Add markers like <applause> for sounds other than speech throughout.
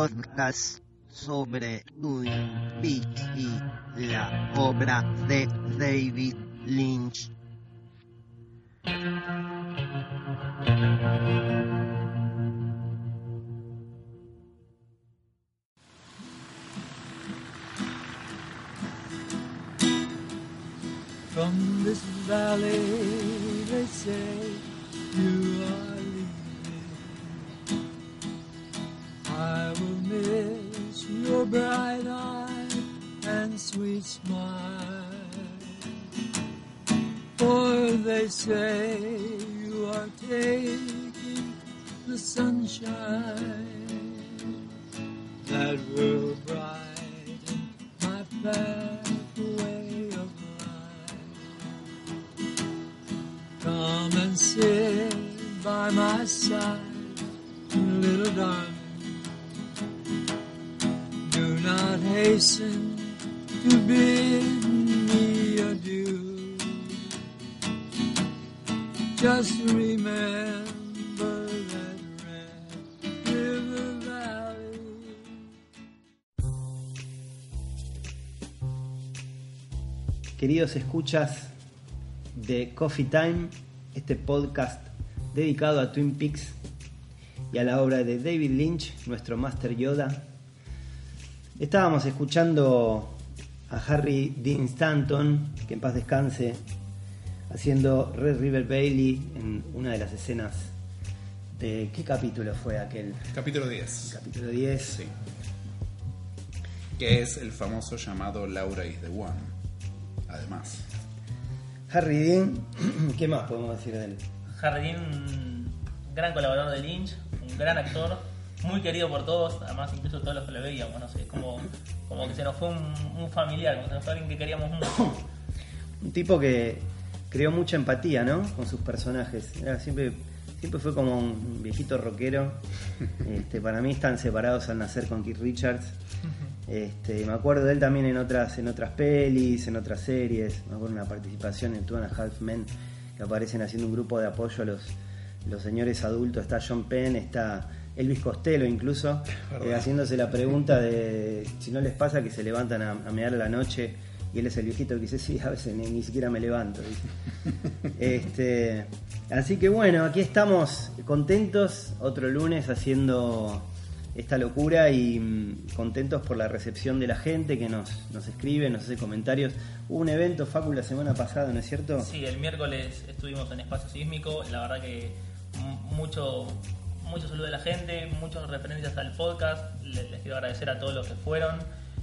Podcast sobre Twin Peaks y la obra de David Lynch. Valley, say I will miss your bright eye and sweet smile. For they say you are taking the sunshine that will brighten my pathway of life. Come and sit by my side, little darling. Do not hasten to bid me adieu. Just. Queridos escuchas de Coffee Time, este podcast dedicado a Twin Peaks y a la obra de David Lynch, nuestro Master Yoda. Estábamos escuchando a Harry Dean Stanton, que en paz descanse, haciendo Red River Bailey en una de las escenas de... ¿Qué capítulo fue aquel? Capítulo 10. Capítulo 10. Sí. Que es el famoso llamado Laura is the One. Además. Harry Dean, <clears throat> ¿qué más podemos decir de él? Jardín, un gran colaborador de Lynch, un gran actor, muy querido por todos, además incluso todos los que lo veíamos, no sé, como, como que se nos fue un, un familiar, como se nos fue alguien que queríamos mucho. <coughs> Un tipo que creó mucha empatía, ¿no? Con sus personajes. Era siempre, siempre fue como un viejito rockero. <laughs> Este, para mí están separados al nacer con Keith Richards. Este, me acuerdo de él también en otras, en otras pelis, en otras series. Me acuerdo una participación en Two and a Half Men que aparecen haciendo un grupo de apoyo a los, los señores adultos. Está John Penn, está Elvis Costello incluso, eh, haciéndose la pregunta de si no les pasa que se levantan a, a mear a la noche y él es el viejito que dice, sí, a veces ni, ni siquiera me levanto. dice. <laughs> este, así que bueno, aquí estamos contentos, otro lunes haciendo esta locura y mm, contentos por la recepción de la gente que nos, nos escribe, nos hace comentarios. Hubo un evento, Facu, la semana pasada, ¿no es cierto? Sí, el miércoles estuvimos en Espacio Sísmico, la verdad que mucho, mucho saludo de la gente, muchas referencias al podcast, les, quiero agradecer a todos los que fueron,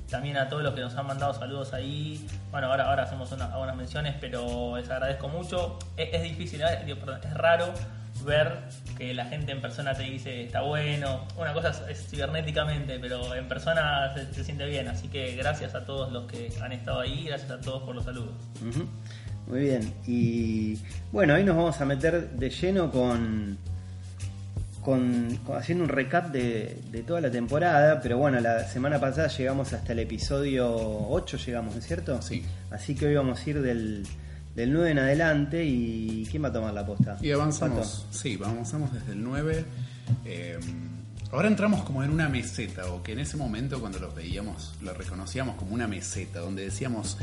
también a todos los que nos han mandado saludos ahí, bueno, ahora, ahora hacemos una- algunas menciones, pero les agradezco mucho, es, es difícil, ¿eh? Es raro ver que la gente en persona te dice está bueno, una cosa es, cibernéticamente, pero en persona se, siente bien, así que gracias a todos los que han estado ahí, gracias a todos por los saludos. Muy bien. Y bueno, hoy nos vamos a meter de lleno con, con, con- haciendo un recap de, de toda la temporada. Pero bueno, la semana pasada llegamos hasta el episodio 8, llegamos, ¿no es cierto? Sí. Así que hoy vamos a ir del, del 9 en adelante. ¿Y quién va a tomar la posta? Y avanzamos. Pato. Sí, avanzamos desde el 9. eh, ahora entramos como en una meseta, o que en ese momento cuando los veíamos, lo reconocíamos como una meseta, donde decíamos,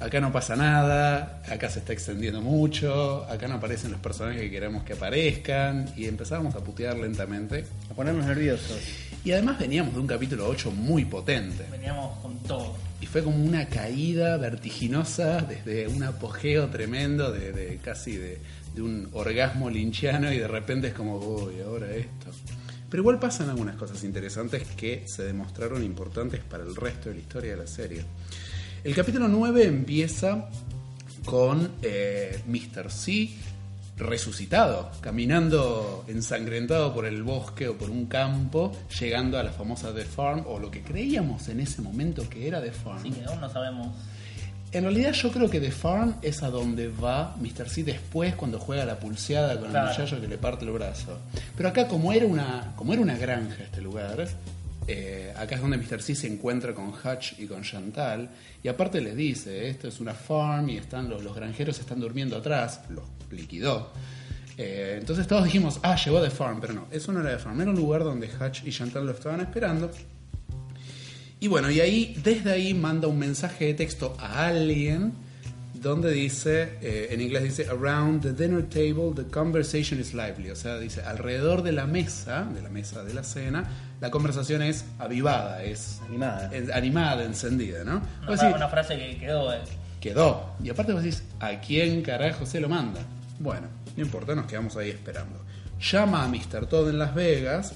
acá no pasa nada, acá se está extendiendo mucho, acá no aparecen los personajes que queremos que aparezcan, y empezábamos a putear lentamente. A ponernos nerviosos. Y además veníamos de un capítulo 8 muy potente. Veníamos con todo. Y fue como una caída vertiginosa desde un apogeo tremendo de, de casi de, de un orgasmo linchiano y de repente es como, uy, ahora esto. Pero igual pasan algunas cosas interesantes que se demostraron importantes para el resto de la historia de la serie. El capítulo 9 empieza con eh, Mr. C resucitado, caminando ensangrentado por el bosque o por un campo, llegando a la famosa The Farm, o lo que creíamos en ese momento que era The Farm. Así que aún no sabemos. En realidad yo creo que The Farm es a donde va Mr. C después cuando juega la pulseada con Claro. el muchacho que le parte el brazo. Pero acá como era una, como era una granja este lugar, eh, acá es donde Mr. C se encuentra con Hutch y con Chantal y aparte les dice, esto es una farm y están los, granjeros están durmiendo atrás, los liquidó. Eh, entonces todos dijimos, ah, llegó The Farm, pero no, eso no era The Farm, era un lugar donde Hutch y Chantal lo estaban esperando. Y bueno, y ahí, desde ahí manda un mensaje de texto a alguien donde dice, eh, en inglés dice, around the dinner table the conversation is lively. O sea, dice, alrededor de la mesa, de la mesa de la cena, la conversación es avivada, es Animada. es animada, encendida, ¿no? Una, Vos fra- decís, una frase que quedó. eh. quedó. Y aparte vos decís, ¿a quién carajo se lo manda? Bueno, no importa, nos quedamos ahí esperando. Llama a Mr. Todd en Las Vegas,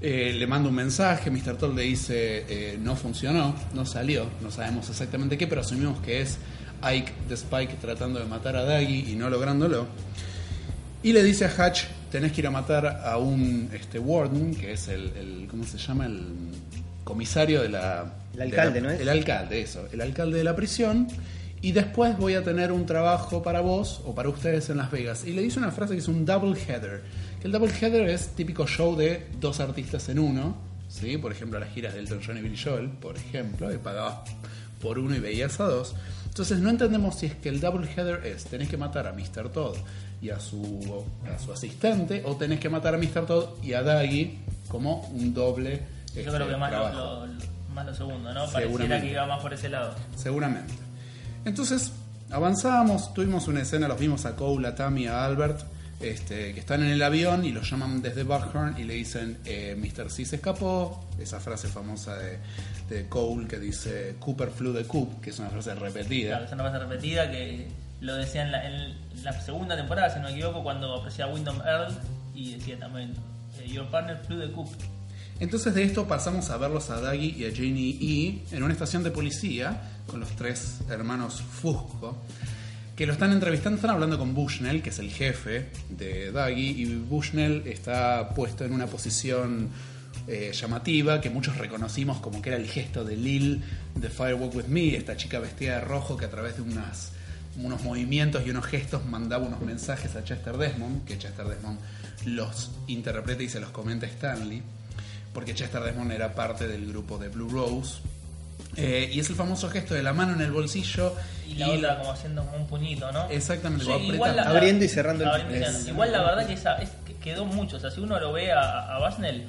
eh, le manda un mensaje, Mr. Todd le dice, eh, no funcionó, no salió, no sabemos exactamente qué, pero asumimos que es Ike the Spike tratando de matar a Daggy y no lográndolo. Y le dice a Hutch, tenés que ir a matar a un este, warden, que es el, el- ¿cómo se llama? El comisario de la... El alcalde, de la- ¿no es? El alcalde, eso. El alcalde de la prisión. Y después voy a tener un trabajo para vos o para ustedes en Las Vegas. Y le dice una frase que es un double header. Que el double header es típico show de dos artistas en uno. ¿sí? Por ejemplo, las giras de Elton John y Billy Joel, por ejemplo, que pagabas por uno y veías a dos. Entonces no entendemos si es que el double header es tenés que matar a Mr. Todd y a su, a su asistente o tenés que matar a Mr. Todd y a Daggy como un doble Yo este, creo que más lo, más lo segundo, ¿no? Pareciera Seguramente. que iba más por ese lado. Seguramente. Entonces, avanzamos, tuvimos una escena, los vimos a Cole, a Tammy, a Albert, este, que están en el avión y los llaman desde Buckhorn y le dicen, eh, Mr. C se escapó, esa frase famosa de, de Cole que dice, Cooper flew the coop, que es una frase repetida. Claro, es una frase repetida que lo decía en la, en la segunda temporada, si no me equivoco, cuando aparecía Wyndham Earl y decía también, eh, Your partner flew the coop. Entonces de esto pasamos a verlos a Daggy y a Janie E en una estación de policía con los tres hermanos Fusco que lo están entrevistando, están hablando con Bushnell, que es el jefe de Daggy, y Bushnell está puesto en una posición eh, llamativa que muchos reconocimos como que era el gesto de Lil de Firewalk With Me, esta chica vestida de rojo que a través de unas, unos movimientos y unos gestos mandaba unos mensajes a Chester Desmond, que Chester Desmond los interpreta y se los comenta a Stanley porque Chester Desmond era parte del grupo de Blue Rose. Eh, y es el famoso gesto de la mano en el bolsillo Y la otra como haciendo como un puñito, ¿no? Exactamente, Sí, igual la-. Abriendo y cerrando el- abriendo y cerrando. Igual la verdad que esa es, que quedó mucho. O sea, si uno lo ve a, a Basnell,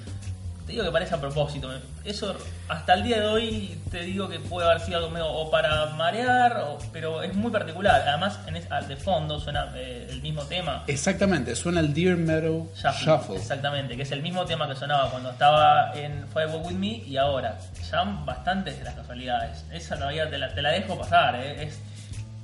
te digo que parece a propósito. Eso hasta el día de hoy te digo que puede haber sido algo medio o para marear, o- pero es muy particular. Además, en es- al de fondo suena eh, el mismo tema. Exactamente, suena el Deer Meadow Shuffle, Shuffle. Exactamente, que es el mismo tema que sonaba cuando estaba en Firewalk With Me y ahora. Ya bastantes de las casualidades. Esa todavía te la, te la dejo pasar, ¿eh? es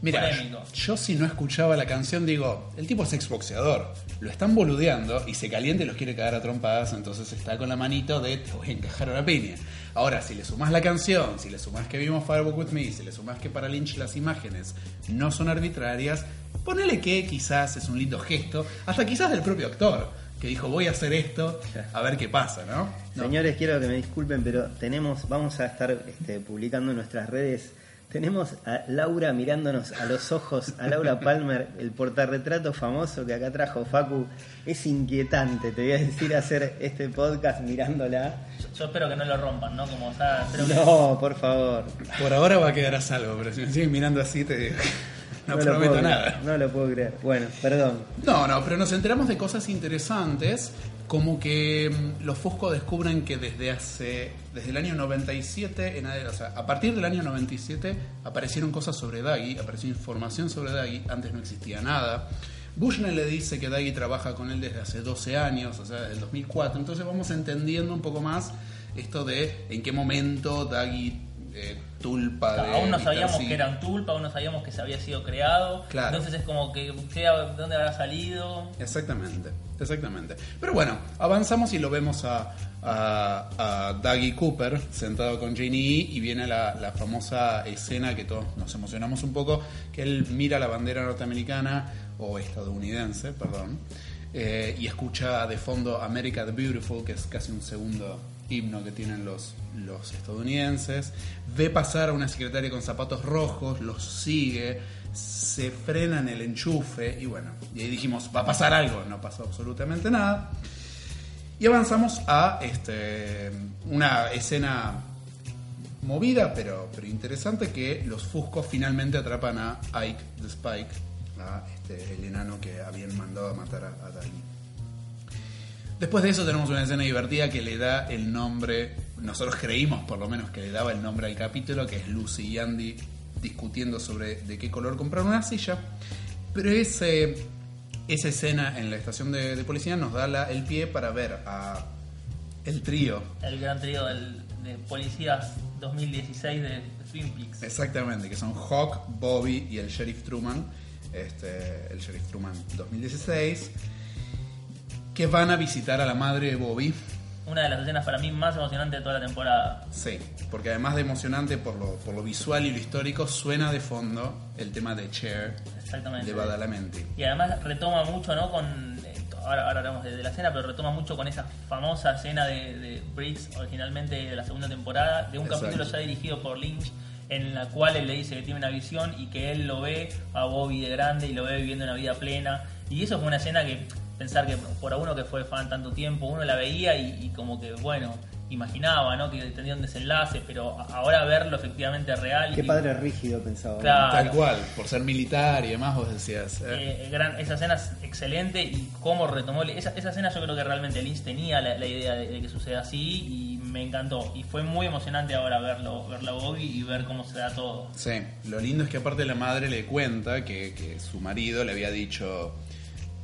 Mira, polémico. yo si no escuchaba la canción digo, el tipo es exboxeador, lo están boludeando y se calienta y los quiere cagar a trompadas, entonces está con la manito de te voy a encajar una piña. Ahora, si le sumás la canción, si le sumás que vimos Firewalk With Me, si le sumás que para Lynch las imágenes no son arbitrarias, ponele que quizás es un lindo gesto, hasta quizás del propio actor, que dijo voy a hacer esto, a ver qué pasa, ¿no? Señores, quiero que me disculpen, pero tenemos, vamos a estar este, publicando en nuestras redes. Tenemos a Laura mirándonos a los ojos, a Laura Palmer, el portarretrato famoso que acá trajo Facu. Es inquietante, te voy a decir, hacer este podcast mirándola. Yo, yo espero que no lo rompan, ¿no? Como está, espero que- No, por favor. Por ahora va a quedar a salvo, pero si me siguen mirando así te digo, no, lo prometo puedo nada. creer, no lo puedo creer. Bueno, perdón. No, no, pero nos enteramos de cosas interesantes, como que mm, los Fusco descubren que desde hace, desde el año 97, en, o sea, a partir del año 97 aparecieron cosas sobre Daggy, apareció información sobre Daggy, antes no existía nada. Bushnell le dice que Daggy trabaja con él desde hace 12 años, o sea, desde el 2004, entonces vamos entendiendo un poco más esto de en qué momento Daggy eh, tulpa de aún no sabíamos que era un tulpa, aún no sabíamos que se había sido creado. Claro. Entonces es como que, ¿qué- ¿de dónde habrá salido? Exactamente, exactamente. Pero bueno, avanzamos y lo vemos a, a, a Dougie Cooper sentado con Janie E y viene la, la famosa escena que todos nos emocionamos un poco, que él mira la bandera norteamericana o estadounidense, perdón, eh, y escucha de fondo America the Beautiful, que es casi un segundo himno que tienen los, los estadounidenses, ve pasar a una secretaria con zapatos rojos, los sigue, se frena en el enchufe y bueno, y ahí dijimos, va a pasar algo, no pasó absolutamente nada. Y avanzamos a este, una escena movida pero, pero interesante que los Fuscos finalmente atrapan a Ike the Spike, este, el enano que habían mandado a matar a, a. Después de eso tenemos una escena divertida que le da el nombre, nosotros creímos por lo menos que le daba el nombre al capítulo, que es Lucy y Andy discutiendo sobre de qué color comprar una silla. Pero ese, esa escena en la estación de, de policía nos da la- el pie para ver a el trío. El gran trío del- de policías 2016 de Twin Peaks. Exactamente, que son Hawk, Bobby y el Sheriff Truman. Este, el Sheriff Truman 2016. Que van a visitar a la madre de Bobby. Una de las escenas para mí más emocionantes de toda la temporada. Sí, porque además de emocionante por lo, por lo visual y lo histórico, suena de fondo el tema de Cher Exactamente. de Badalamenti. Y además retoma mucho, ¿no? Con, ahora, ahora hablamos de, de la escena, pero retoma mucho con esa famosa escena de, de Briggs, originalmente de la segunda temporada, de un Exacto. capítulo ya dirigido por Lynch, en la cual él le dice que tiene una visión y que él lo ve a Bobby de grande y lo ve viviendo una vida plena. Y eso fue una escena que, pensar que por a uno que fue fan tanto tiempo, uno la veía y, y como que, bueno, imaginaba, ¿no? Que tendría un desenlace, pero ahora verlo efectivamente real. Qué y- padre rígido pensaba. Claro. Tal cual, por ser militar y demás, vos decías. eh, Eh, gran- esa escena es excelente y cómo retomó esa, esa escena yo creo que realmente Lynch tenía la, la idea de, de que suceda así y me encantó y fue muy emocionante ahora verlo verlo a Bobby y ver cómo se da todo Sí, lo lindo es que aparte la madre le cuenta que, que su marido le había dicho,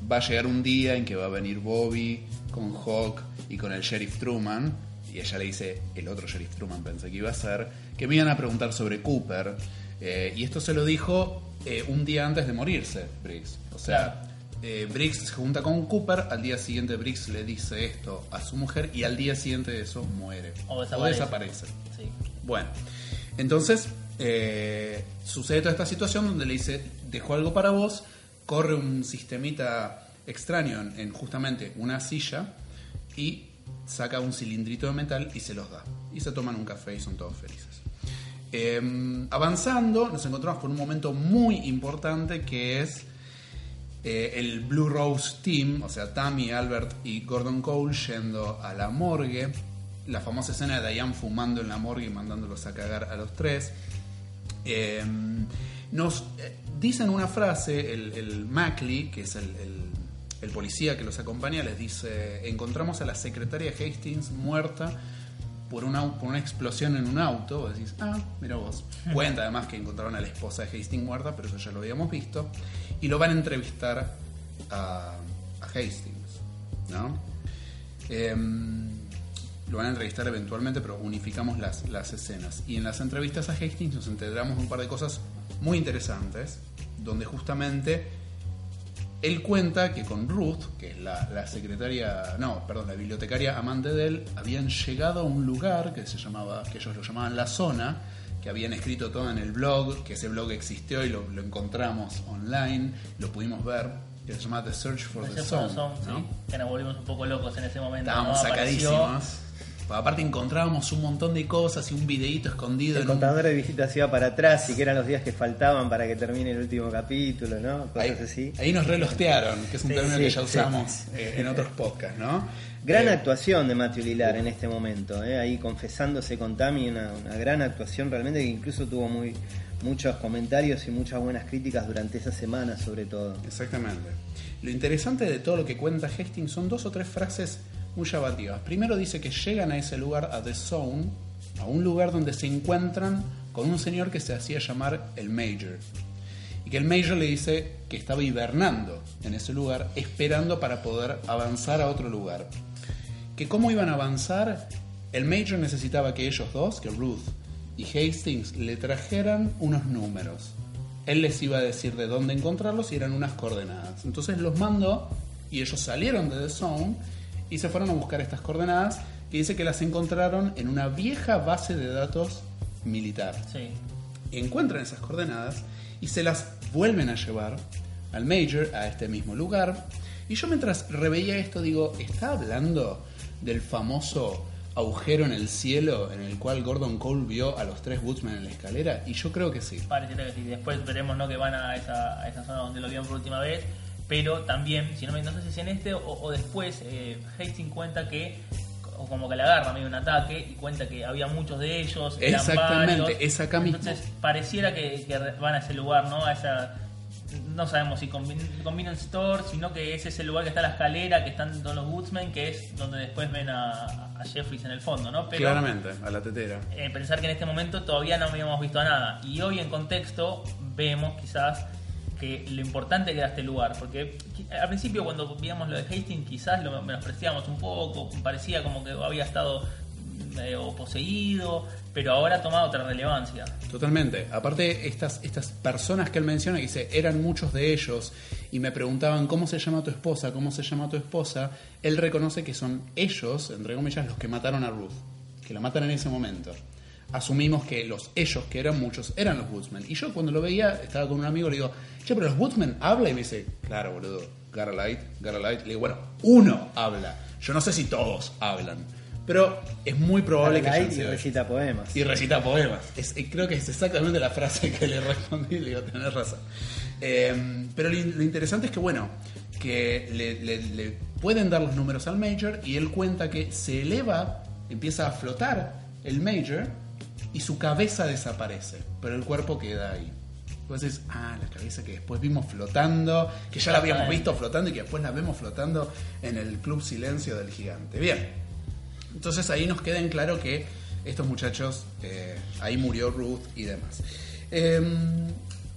va a llegar un día en que va a venir Bobby con Hawk y con el sheriff Truman, y ella le dice, el otro sheriff Truman pensé que iba a ser, que me iban a preguntar sobre Cooper, eh, y esto se lo dijo eh, un día antes de morirse, Briggs. O sea, eh, Briggs se junta con Cooper, al día siguiente Briggs le dice esto a su mujer y al día siguiente de eso muere. O desaparece. desaparece. sí. Bueno, entonces sucede toda esta situación donde le dice, dejo algo para vos, corre un sistemita extraño en, en justamente una silla y saca un cilindrito de metal y se los da. Y se toman un café y son todos felices. Eh, avanzando, nos encontramos con un momento muy importante que es eh, el Blue Rose Team, o sea, Tammy, Albert y Gordon Cole yendo a la morgue. La famosa escena de Diane fumando en la morgue y mandándolos a cagar a los tres. Eh, nos eh, dicen una frase, el, el Mackley, que es el, el- el policía que los acompaña, les dice, encontramos a la secretaria Hastings muerta por una, por una explosión en un auto. Vos decís, ah, mira vos. <laughs> Cuenta además que encontraron a la esposa de Hastings muerta, pero eso ya lo habíamos visto. Y lo van a entrevistar a, a Hastings, ¿no? Em, lo van a entrevistar eventualmente, pero unificamos las, las escenas. Y en las entrevistas a Hastings nos enteramos de un par de cosas muy interesantes, donde justamente él cuenta que con Ruth, que es la, la secretaria, no, perdón, la bibliotecaria amante de él, habían llegado a un lugar que se llamaba, que ellos lo llamaban La Zona, que habían escrito todo en el blog, que ese blog existió y lo, lo encontramos online, lo pudimos ver, que se llama The Search for the sí, que nos volvimos un poco locos en ese momento Estábamos sacadísimos. Aparte encontrábamos un montón de cosas y un videíto escondido El en un- contador de visitas iba para atrás y que eran los días que faltaban para que termine el último capítulo, ¿no? Cosas Ahí, así. ahí nos relostearon, que es un Sí, término sí, que ya sí. usamos eh, en otros podcasts, ¿no? Gran Eh, actuación de Matthew Lilar en este momento, ¿eh? ahí confesándose con Tammy, una, una gran actuación realmente que incluso tuvo muy muchos comentarios y muchas buenas críticas durante esa semana sobre todo. Exactamente. Lo interesante de todo lo que cuenta Hastings son dos o tres frases muy llamativas. Primero dice que llegan a ese lugar, a The Zone, a un lugar donde se encuentran con un señor que se hacía llamar el Major. Y que el Major le dice que estaba hibernando en ese lugar, esperando para poder avanzar a otro lugar. Que cómo iban a avanzar, el Major necesitaba que ellos dos, que Ruth y Hastings le trajeran unos números. Él les iba a decir de dónde encontrarlos y eran unas coordenadas. Entonces los mandó y ellos salieron de The Zone y se fueron a buscar estas coordenadas que dice que las encontraron en una vieja base de datos militar. Sí. Encuentran esas coordenadas y se las vuelven a llevar al Major, a este mismo lugar. Y yo mientras reveía esto digo, ¿está hablando del famoso agujero en el cielo en el cual Gordon Cole vio a los tres Woodsmen en la escalera? Y yo creo que sí. Pareciera que sí. Después veremos ¿no? que van a esa, a esa zona donde lo vieron por última vez. Pero también, si no, me- no sé si es en este o, o después, eh, Hastings cuenta que, o como que le agarra medio un ataque y cuenta que había muchos de ellos. Exactamente, varios. es acá mismo. Entonces pareciera que, que van a ese lugar, ¿no? A esa. No sabemos si conven- convenience store, sino que es ese lugar que está la escalera, que están todos los Woodsmen, que es donde después ven a, a Jeffries en el fondo, ¿no? Pero, Claramente, a la tetera. eh, pensar que en este momento todavía no habíamos visto nada. Y hoy en contexto vemos quizás que lo importante que era este lugar. Porque al principio cuando veíamos lo de Hastings quizás lo menospreciamos un poco, parecía como que había estado medio poseído, pero ahora ha tomado otra relevancia. Totalmente. Aparte, estas, estas personas que él menciona, que dice, eran muchos de ellos, y me preguntaban, ¿cómo se llama tu esposa? ¿Cómo se llama tu esposa? Él reconoce que son ellos, entre comillas, los que mataron a Ruth, que la matan en ese momento. Asumimos que los ellos, que eran muchos, eran los Woodsmen. Y yo cuando lo veía, estaba con un amigo, le digo, che, pero los Woodsmen habla y me dice, claro, boludo, Gara Light, Gara Light. Le digo, bueno, uno habla. Yo no sé si todos hablan. Pero es muy probable que Light y recita poemas. Y recita poemas. Es- eh, creo que es exactamente la frase que le respondí y le digo, tenés razón. Eh, pero lo, in- lo interesante es que, bueno, que le, le- le pueden dar los números al Major y él cuenta que se eleva, empieza a flotar el Major y su cabeza desaparece, pero el cuerpo queda ahí. Entonces, ah, la cabeza que después vimos flotando, que ya la habíamos visto flotando y que después la vemos flotando en el Club Silencio del Gigante. Bien, entonces ahí nos queda en claro que estos muchachos, eh, ahí murió Ruth y demás. Eh,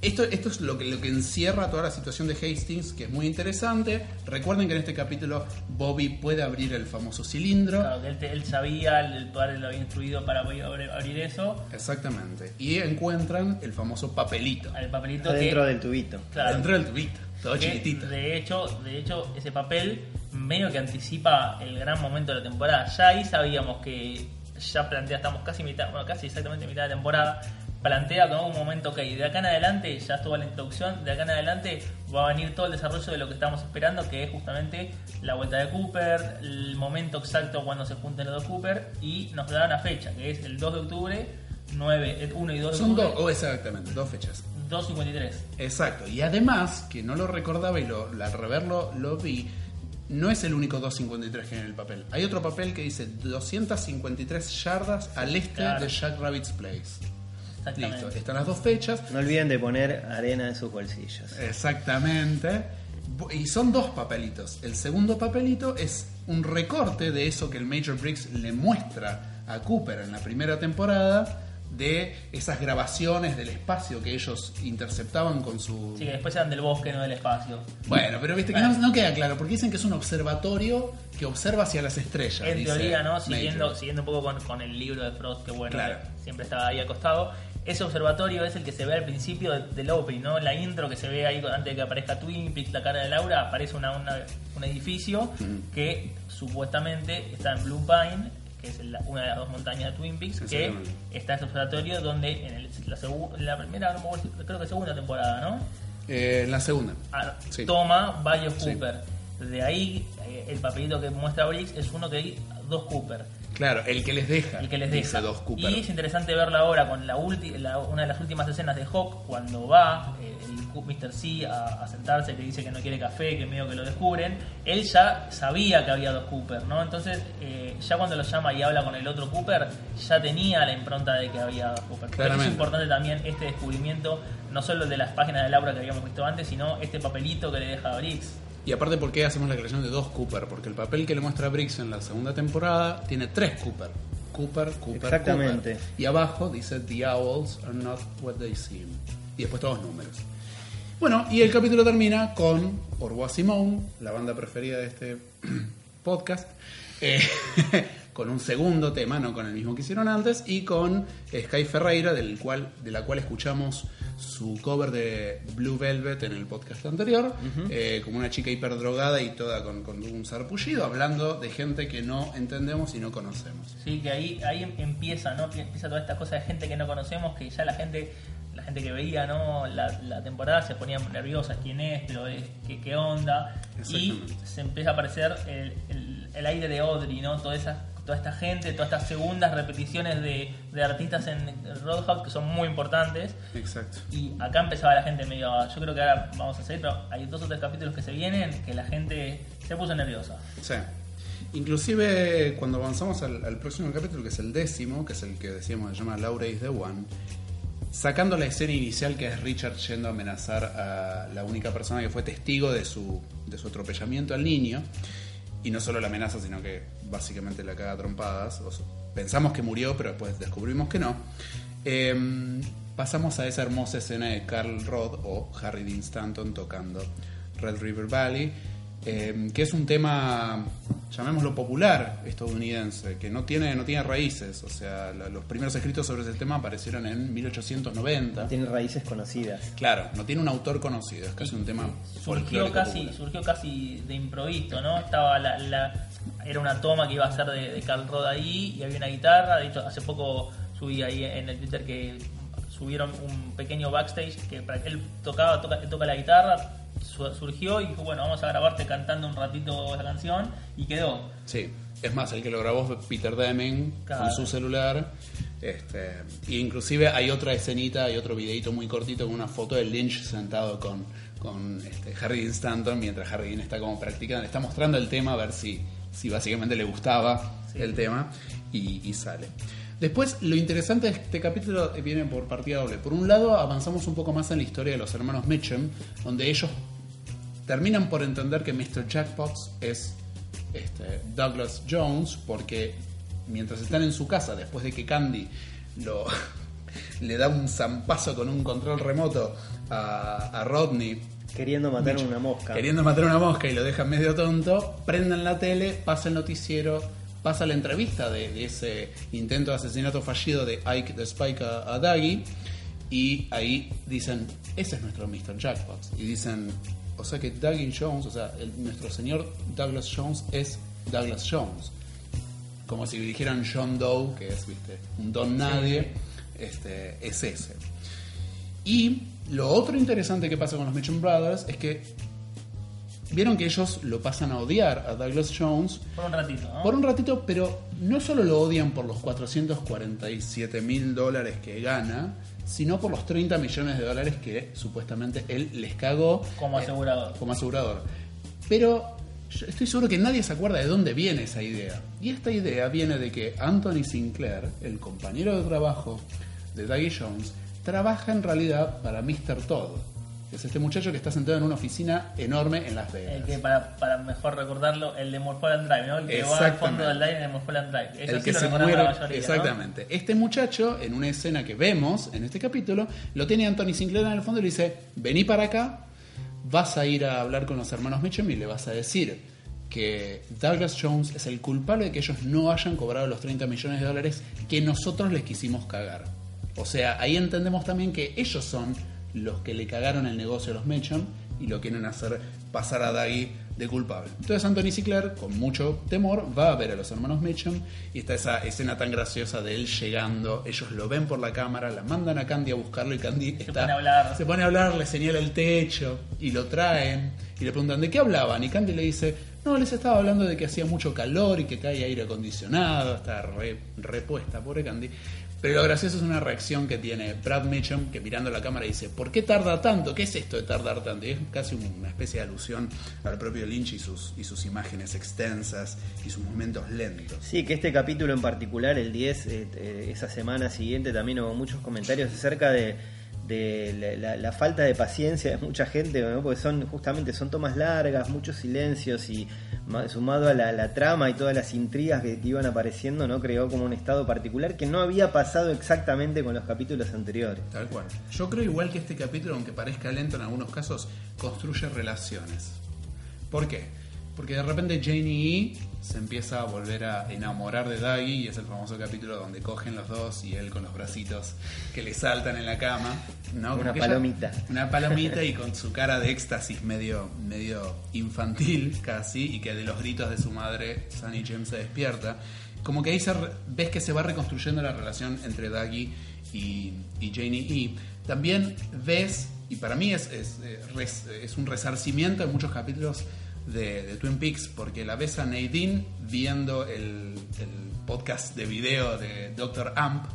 esto, esto es lo que, lo que encierra toda la situación de Hastings, que es muy interesante. Recuerden que en este capítulo Bobby puede abrir el famoso cilindro. Claro, que él, te- él sabía, el padre lo había instruido para poder abrir, abrir eso. Exactamente. Y encuentran el famoso papelito. Al papelito Adentro que, del tubito. claro, Dentro del tubito, todo que, chiquitito. De hecho, de hecho, ese papel medio que anticipa el gran momento de la temporada. Ya ahí sabíamos que ya plantea, estamos casi mitad, bueno, casi exactamente mitad de temporada. Plantea como un momento, ok, de acá en adelante, ya estuvo la introducción, de acá en adelante va a venir todo el desarrollo de lo que estamos esperando, que es justamente la vuelta de Cooper, el momento exacto cuando se junten los dos Cooper, y nos da una fecha, que es el 2 de octubre, 9, 1 y 2 de Son octubre, dos, oh, exactamente, dos fechas. 2.53. Exacto. Y además, que no lo recordaba y lo, al reverlo lo vi, no es el único 253 que hay en el papel. Hay otro papel que dice 253 yardas al este claro. de Jack Rabbit's Place. Listo, están las dos fechas. No olviden de poner arena en sus bolsillos. Exactamente. Y son dos papelitos. El segundo papelito es un recorte de eso que el Major Briggs le muestra a Cooper en la primera temporada de esas grabaciones del espacio que ellos interceptaban con su... Sí, que después eran del bosque, no del espacio. Bueno, pero viste que no, no queda claro, porque dicen que es un observatorio que observa hacia las estrellas. En dice teoría, ¿no? Siguiendo, siguiendo un poco con, con el libro de Frost, que bueno, Claro. siempre estaba ahí acostado. Ese observatorio es el que se ve al principio de- del opening, ¿no? La intro que se ve ahí antes de que aparezca Twin Peaks, la cara de Laura, aparece una, una- un edificio que supuestamente está en Blue Pine, que es la- una de las dos montañas de Twin Peaks, que está ese observatorio donde en el- la, primera, creo que segunda temporada, ¿no? Eh, en la segunda. Ah, Sí. toma Sí. Cooper. De ahí eh, el papelito que muestra Briggs es uno que hay dos Cooper. Claro, el que les deja. El que les deja. dos Cooper. Y es interesante verlo ahora con la, ulti- la- una de las últimas escenas de Hawk cuando va eh, el Mr. C a, a sentarse, que dice que no quiere café, que medio que lo descubren. Él ya sabía que había dos Cooper, ¿no? Entonces, eh, ya cuando lo llama y habla con el otro Cooper, ya tenía la impronta de que había dos Cooper. Claramente. es importante también este descubrimiento, no solo el de las páginas de Laura que habíamos visto antes, sino este papelito que le deja a Briggs. Y aparte, ¿por qué hacemos la creación de dos Cooper? Porque el papel que le muestra Briggs en la segunda temporada tiene tres Cooper. Cooper, Cooper, Exactamente. Cooper. Y abajo dice, The owls are not what they seem. Y después todos números. Bueno, y el capítulo termina con Orwa Simone, la banda preferida de este <clears throat> podcast, eh, <laughs> con un segundo tema, no con el mismo que hicieron antes, y con Sky Ferreira, del cual, de la cual escuchamos su cover de Blue Velvet en el podcast anterior, eh, como una chica hiperdrogada y toda con, con un sarpullido, hablando de gente que no entendemos y no conocemos. Sí, que ahí, ahí empieza, ¿no? Empieza toda esta cosa de gente que no conocemos, que ya la gente, la gente que veía, ¿no? La, la temporada se ponía nerviosa, quién es, pero es, ¿qué, qué onda. Y se empieza a aparecer el, el- el aire de Audrey, ¿no? Toda esa toda esta gente, todas estas segundas repeticiones de, de artistas en Roadhouse que son muy importantes. Exacto. Y acá empezaba la gente medio. Yo creo que ahora vamos a seguir, pero hay dos o tres capítulos que se vienen que la gente se puso nerviosa. Sí. Inclusive cuando avanzamos al, al próximo capítulo, que es el décimo, que es el que decíamos se llama Laura is the One, sacando la escena inicial que es Richard yendo a amenazar a la única persona que fue testigo de su, de su atropellamiento al niño, y no solo la amenaza, sino que básicamente la caga trompadas, pensamos que murió, pero después descubrimos que no, Em, pasamos a esa hermosa escena de Carl Roth o Harry Dean Stanton tocando Red River Valley, em, que es un tema, llamémoslo popular estadounidense, que no tiene, no tiene raíces. O sea, la- los primeros escritos sobre ese tema aparecieron en 1890. Tiene raíces conocidas. Claro, no tiene un autor conocido, es casi un tema surgió casi popular. surgió casi de improviso no estaba la, la- era una toma que iba a ser de, de Carl Roth ahí y había una guitarra de hecho hace poco subí ahí en el Twitter que subieron un pequeño backstage que para que él tocaba toca, él toca la guitarra surgió y dijo bueno vamos a grabarte cantando un ratito esa canción y quedó Sí, es más, el que lo grabó fue Peter Deming Claro. con su celular. Este, y inclusive hay otra escenita, hay otro videito muy cortito con una foto de Lynch sentado con, con este, Harry Dean Stanton mientras Harry Dean está como practicando, le está mostrando el tema a ver si, si básicamente le gustaba el tema y, y sale. Después, lo interesante de este capítulo viene por partida doble. Por un lado, avanzamos un poco más en la historia de los hermanos Mitchum, donde ellos terminan por entender que Mr. Jackbox es este, Douglas Jones porque mientras están en su casa, después de que Candy lo, <laughs> le da un zampazo con un control remoto a, a Rodney, Queriendo matar una mosca. queriendo matar una mosca y lo dejan medio tonto, prendan la tele, pasa el noticiero, pasa la entrevista de, de ese intento de asesinato fallido de Ike de Spike a, a Dougie y ahí dicen, ese es nuestro Mr. Jackbox. Y dicen, o sea que Dougie Jones, o sea, el- nuestro señor Douglas Jones es Douglas Jones. Como si dijeran John Doe, que es, viste, un don nadie, este, es ese. Y lo otro interesante que pasa con los Mitchum Brothers es que vieron que ellos lo pasan a odiar a Douglas Jones por un ratito ¿no? por un ratito, pero no solo lo odian por los 447 mil dólares que gana, sino por los 30 millones de dólares que supuestamente él les cagó Como eh, asegurador. como asegurador. Pero yo estoy seguro que nadie se acuerda de dónde viene esa idea. Y esta idea viene de que Anthony Sinclair, el compañero de trabajo de Dougie Jones, trabaja en realidad para Mr. Todd. Es este muchacho que está sentado en una oficina enorme en Las Vegas. el que para, para mejor recordarlo el de Mulholland Drive ¿no? el que va al fondo del line de Mulholland Drive Eso el sí que lo se muere. la mayoría, ¿no? exactamente. Este muchacho, en una escena que vemos en este capítulo, lo tiene Anthony Sinclair en el fondo y le dice: Vení para acá, vas a ir a hablar con los hermanos Mitchum y le vas a decir que Douglas Jones es el culpable de que ellos no hayan cobrado los 30 millones de dólares que nosotros les quisimos cagar. O sea, ahí entendemos también que ellos son los que le cagaron el negocio a los Mitchum y lo quieren hacer pasar a Dougie de culpable. Entonces Anthony Sinclair, con mucho temor, va a ver a los hermanos Mitchum y está esa escena tan graciosa de él llegando, ellos lo ven por la cámara, la mandan a Candy a buscarlo y Candy está, pone a hablar. se pone a hablar, le señala el techo y lo traen y le preguntan de qué hablaban y Candy le dice, no, les estaba hablando de que hacía mucho calor y que cae aire acondicionado, está re, repuesta, pobre Candy. Pero lo gracioso es una reacción que tiene Brad Mitchum, que mirando la cámara dice, ¿por qué tarda tanto? ¿Qué es esto de tardar tanto? Y es casi una especie de alusión al propio Lynch y sus, y sus imágenes extensas y sus momentos lentos. Sí, que este capítulo en particular, el 10, eh, eh, esa semana siguiente también hubo muchos comentarios acerca de, de la, falta de paciencia de mucha gente, porque son justamente son tomas largas, muchos silencios y ma- sumado a la, la trama y todas las intrigas que, que iban apareciendo, no creó como un estado particular que no había pasado exactamente con los capítulos anteriores. Tal cual. Yo creo igual que este capítulo, aunque parezca lento en algunos casos, construye relaciones. ¿Por qué? Porque de repente Janie E se empieza a volver a enamorar de Daggy y es el famoso capítulo donde cogen los dos y él con los bracitos que le saltan en la cama, Una ella- palomita. una palomita y con su cara de éxtasis medio, medio infantil casi y que de los gritos de su madre Sunny James se despierta. Como que ahí se re- ves que se va reconstruyendo la relación entre Daggy y, y Janie E. También ves, y para mí es, es, eh, es un resarcimiento en muchos capítulos de, Twin Peaks, porque la ves a Nadine viendo el, el podcast de video de Dr. Amp,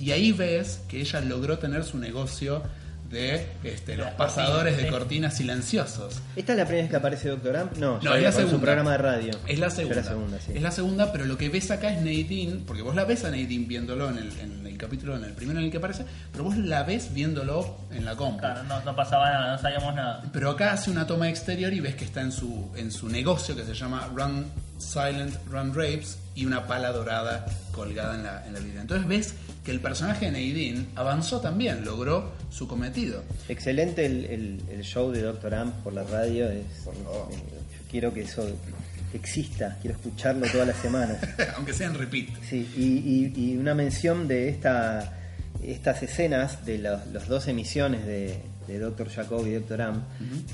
y ahí ves que ella logró tener su negocio de este, los pasadores de cortinas, sí. cortinas silenciosos. ¿Esta es la primera vez que aparece Doctor Amp? No, No, es la con su segunda. programa de radio. Es la segunda. Es la segunda, sí. Es la segunda, pero lo que ves acá es Nadine, porque vos la ves a Nadine viéndolo en el, en el capítulo, en el primero en el que aparece, pero vos la ves viéndolo en la compu. Claro, no, no pasaba nada, no sabíamos nada. Pero acá hace una toma exterior y ves que está en su, en su negocio que se llama Run Silent Run Rapes y una pala dorada colgada en la, en la vidriera. Entonces ves que el personaje de Nadine avanzó también, logró su cometido. Excelente el, el- el show de Doctor Amp por la radio. es- favor. es- yo quiero que eso exista, quiero escucharlo todas las semanas. <laughs> Aunque sea en repeat. Sí, y, y- y una mención de esta, estas escenas de los, los dos emisiones de, de Doctor Jacob y Doctor Amp,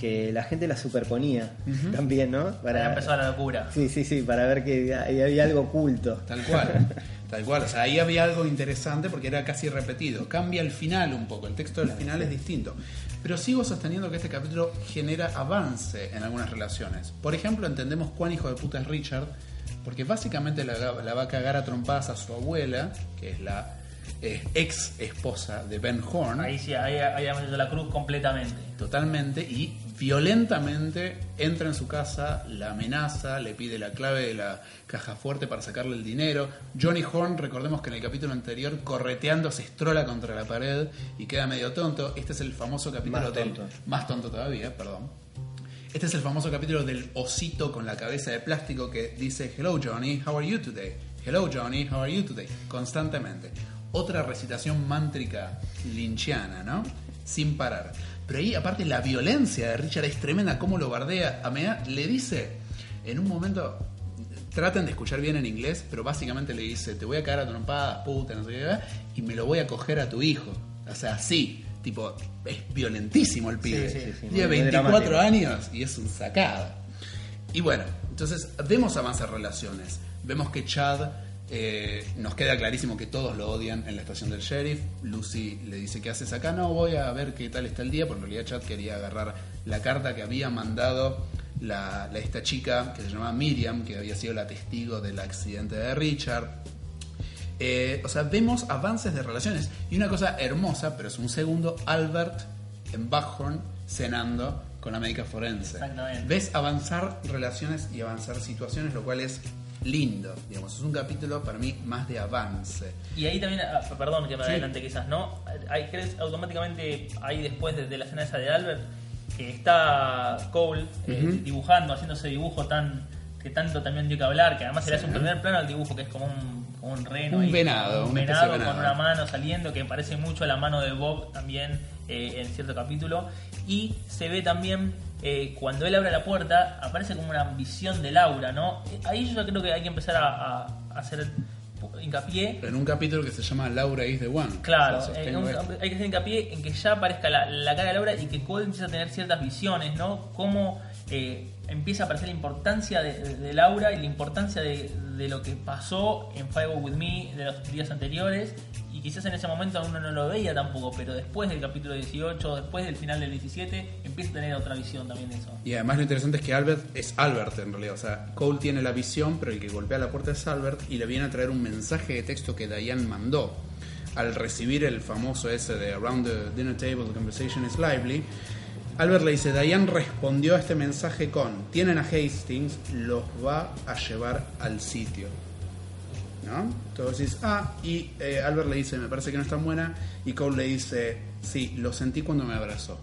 que la gente las superponía también, ¿no? Ahí empezó la locura. Sí, sí, sí, para ver que había algo oculto. Tal cual. <laughs> Tal cual. O sea, ahí había algo interesante porque era casi repetido. Cambia el final un poco. El texto del final es distinto. Pero sigo sosteniendo que este capítulo genera avance en algunas relaciones. Por ejemplo, entendemos cuán hijo de puta es Richard. Porque básicamente la, la va a cagar a trompadas a su abuela, que es la eh, ex esposa de Ben Horn. Ahí sí, ahí, ahí hecho la cruz completamente. totalmente y violentamente entra en su casa, la amenaza, le pide la clave de la caja fuerte para sacarle el dinero. Johnny Horn, recordemos que en el capítulo anterior, correteando se estrola contra la pared y queda medio tonto. Este es el famoso capítulo Más del... tonto. Más tonto todavía, perdón. Este es el famoso capítulo del osito con la cabeza de plástico que dice Hello Johnny, how are you today? Hello Johnny, how are you today? Constantemente. Otra recitación mántrica lynchiana, ¿no? Sin parar. Pero ahí, aparte, la violencia de Richard es tremenda, cómo lo bardea. A Mea le dice, en un momento, traten de escuchar bien en inglés, pero básicamente le dice, te voy a caer a trompadas, puta, no sé qué, y me lo voy a coger a tu hijo. O sea, así, tipo, es violentísimo el pibe. sí, sí, Tiene muy 24 dramático. años y es un sacado. Y bueno, entonces vemos avanzar relaciones. Vemos que Chad eh, nos queda clarísimo que todos lo odian en la estación del sheriff. Lucy le dice, ¿qué haces acá? No, voy a ver qué tal está el día, porque en realidad Chad quería agarrar la carta que había mandado la, la- esta chica que se llamaba Miriam, que había sido la testigo del accidente de Richard. Eh, o sea, vemos avances de relaciones. Y una cosa hermosa, pero es un segundo, Albert en Buckhorn cenando con la médica forense. Exactamente. Ves avanzar relaciones y avanzar situaciones, lo cual es lindo. Digamos, es un capítulo para mí más de avance. Y ahí también, ah, perdón que me Sí. adelante quizás, ¿no? Crees automáticamente, ahí después de, de la escena esa de Albert, que está Cole eh, dibujando, haciendo ese dibujo tan que tanto también dio que hablar, que además se le hace un primer plano al dibujo que es como un, como un reno. Un ahí, venado, un venado con una mano saliendo, que parece mucho a la mano de Bob también eh, en cierto capítulo. Y se ve también, eh, cuando él abre la puerta, aparece como una visión de Laura, ¿no? Eh, Ahí yo creo que hay que empezar a, a hacer hincapié En un capítulo que se llama Laura is the One. Claro, O sea, eh, un- hay que hacer hincapié en que ya aparezca la, la cara de Laura y que Cole empieza a tener ciertas visiones, ¿no? Cómo eh, empieza a aparecer la importancia de, de- de Laura y la importancia de, de lo que pasó en Firewall With Me de los días anteriores. Y quizás en ese momento uno no lo veía tampoco, pero después del capítulo 18, después del final del 17, empieza a otra visión también de eso. Y además lo interesante es que Albert es Albert en realidad. O sea, Cole tiene la visión, pero el que golpea la puerta es Albert y le viene a traer un mensaje de texto que Diane mandó. Al recibir el famoso ese de Around the Dinner Table, the conversation is lively, Albert le dice, Diane respondió a este mensaje con, tienen a Hastings, los va a llevar al sitio. ¿No? Entonces dices, ah, y eh, Albert le dice, me parece que no es tan buena, y Cole le dice, sí, lo sentí cuando me abrazó,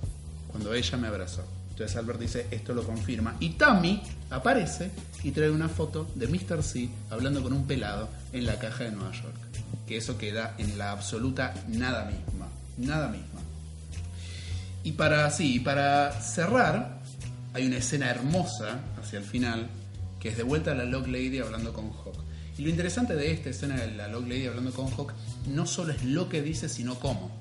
cuando ella me abrazó. Entonces Albert dice, esto lo confirma. Y Tammy aparece y trae una foto de Mr. C hablando con un pelado en la caja de Nueva York. Que eso queda en la absoluta nada misma. Nada misma. Y para, sí, para cerrar, hay una escena hermosa hacia el final que es de vuelta a la Log Lady hablando con Hawk. Y lo interesante de esta escena de la Log Lady hablando con Hawk no solo es lo que dice, sino cómo.